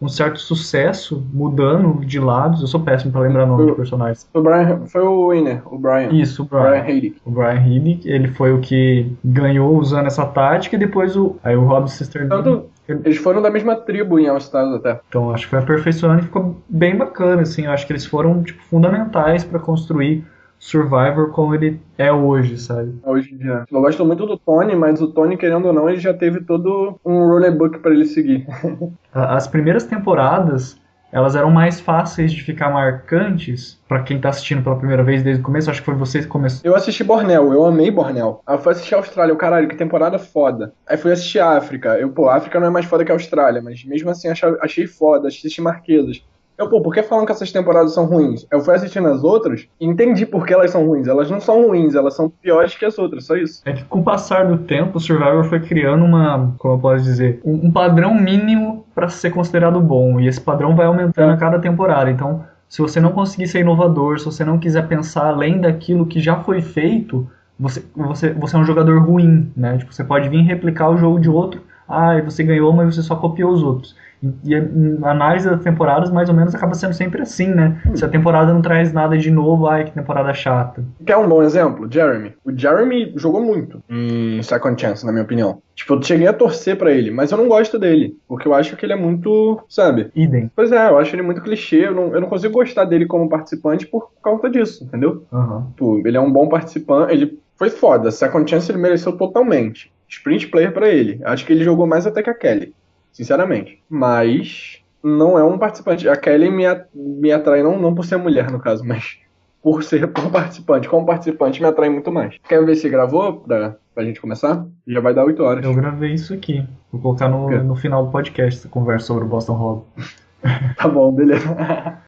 um certo sucesso mudando de lados. Eu sou péssimo pra lembrar nome de personagens. O Brian foi o winner, o Brian. Isso, o Brian Brian. O Brian Healy, ele foi o que ganhou usando essa tática e depois o aí o Rob Sister Tanto, eles foram da mesma tribo em All Stars até. Então acho que foi aperfeiçoando e ficou bem bacana, assim. Eu acho que eles foram tipo, fundamentais para construir Survivor como ele é hoje, sabe? Hoje em dia. Eu gosto muito do Tony, mas o Tony, querendo ou não, ele já teve todo um rulebook pra ele seguir. As primeiras temporadas, elas eram mais fáceis de ficar marcantes para quem tá assistindo pela primeira vez desde o começo. Acho que foi você que começou. Eu assisti Bornel, eu amei Bornel. Aí eu fui assistir a Austrália, eu, caralho, que temporada foda. Aí fui assistir a África. Eu, pô, a África não é mais foda que a Austrália, mas mesmo assim achei, achei foda, assisti Marquesas. Eu, pô, por que falam que essas temporadas são ruins? Eu fui assistindo as outras e entendi por que elas são ruins. Elas não são ruins, elas são piores que as outras, só isso. É que com o passar do tempo, o Survivor foi criando uma, como eu posso dizer, um, um padrão mínimo para ser considerado bom. E esse padrão vai aumentando a cada temporada. Então, se você não conseguir ser inovador, se você não quiser pensar além daquilo que já foi feito, você, você, você é um jogador ruim, né? Tipo, você pode vir replicar o jogo de outro. Ah, você ganhou, mas você só copiou os outros. E, e a análise das temporadas, mais ou menos, acaba sendo sempre assim, né? Se a temporada não traz nada de novo, ai, que temporada chata. Quer um bom exemplo? Jeremy. O Jeremy jogou muito em Second Chance, na minha opinião. Tipo, eu cheguei a torcer pra ele, mas eu não gosto dele. Porque eu acho que ele é muito, sabe? Idem. Pois é, eu acho ele muito clichê. Eu não, eu não consigo gostar dele como participante por causa disso, entendeu? Aham. Tipo, ele é um bom participante. Ele foi foda. Second Chance ele mereceu totalmente. Sprint player pra ele. Acho que ele jogou mais até que a Kelly. Sinceramente. Mas não é um participante. A Kelly me, me atrai não, não por ser mulher, no caso, mas por ser como participante. Como participante me atrai muito mais. Quer ver se gravou pra, pra gente começar? Já vai dar 8 horas. Eu gravei isso aqui. Vou colocar no, no final do podcast essa conversa sobre o Boston Rob. Tá bom, beleza.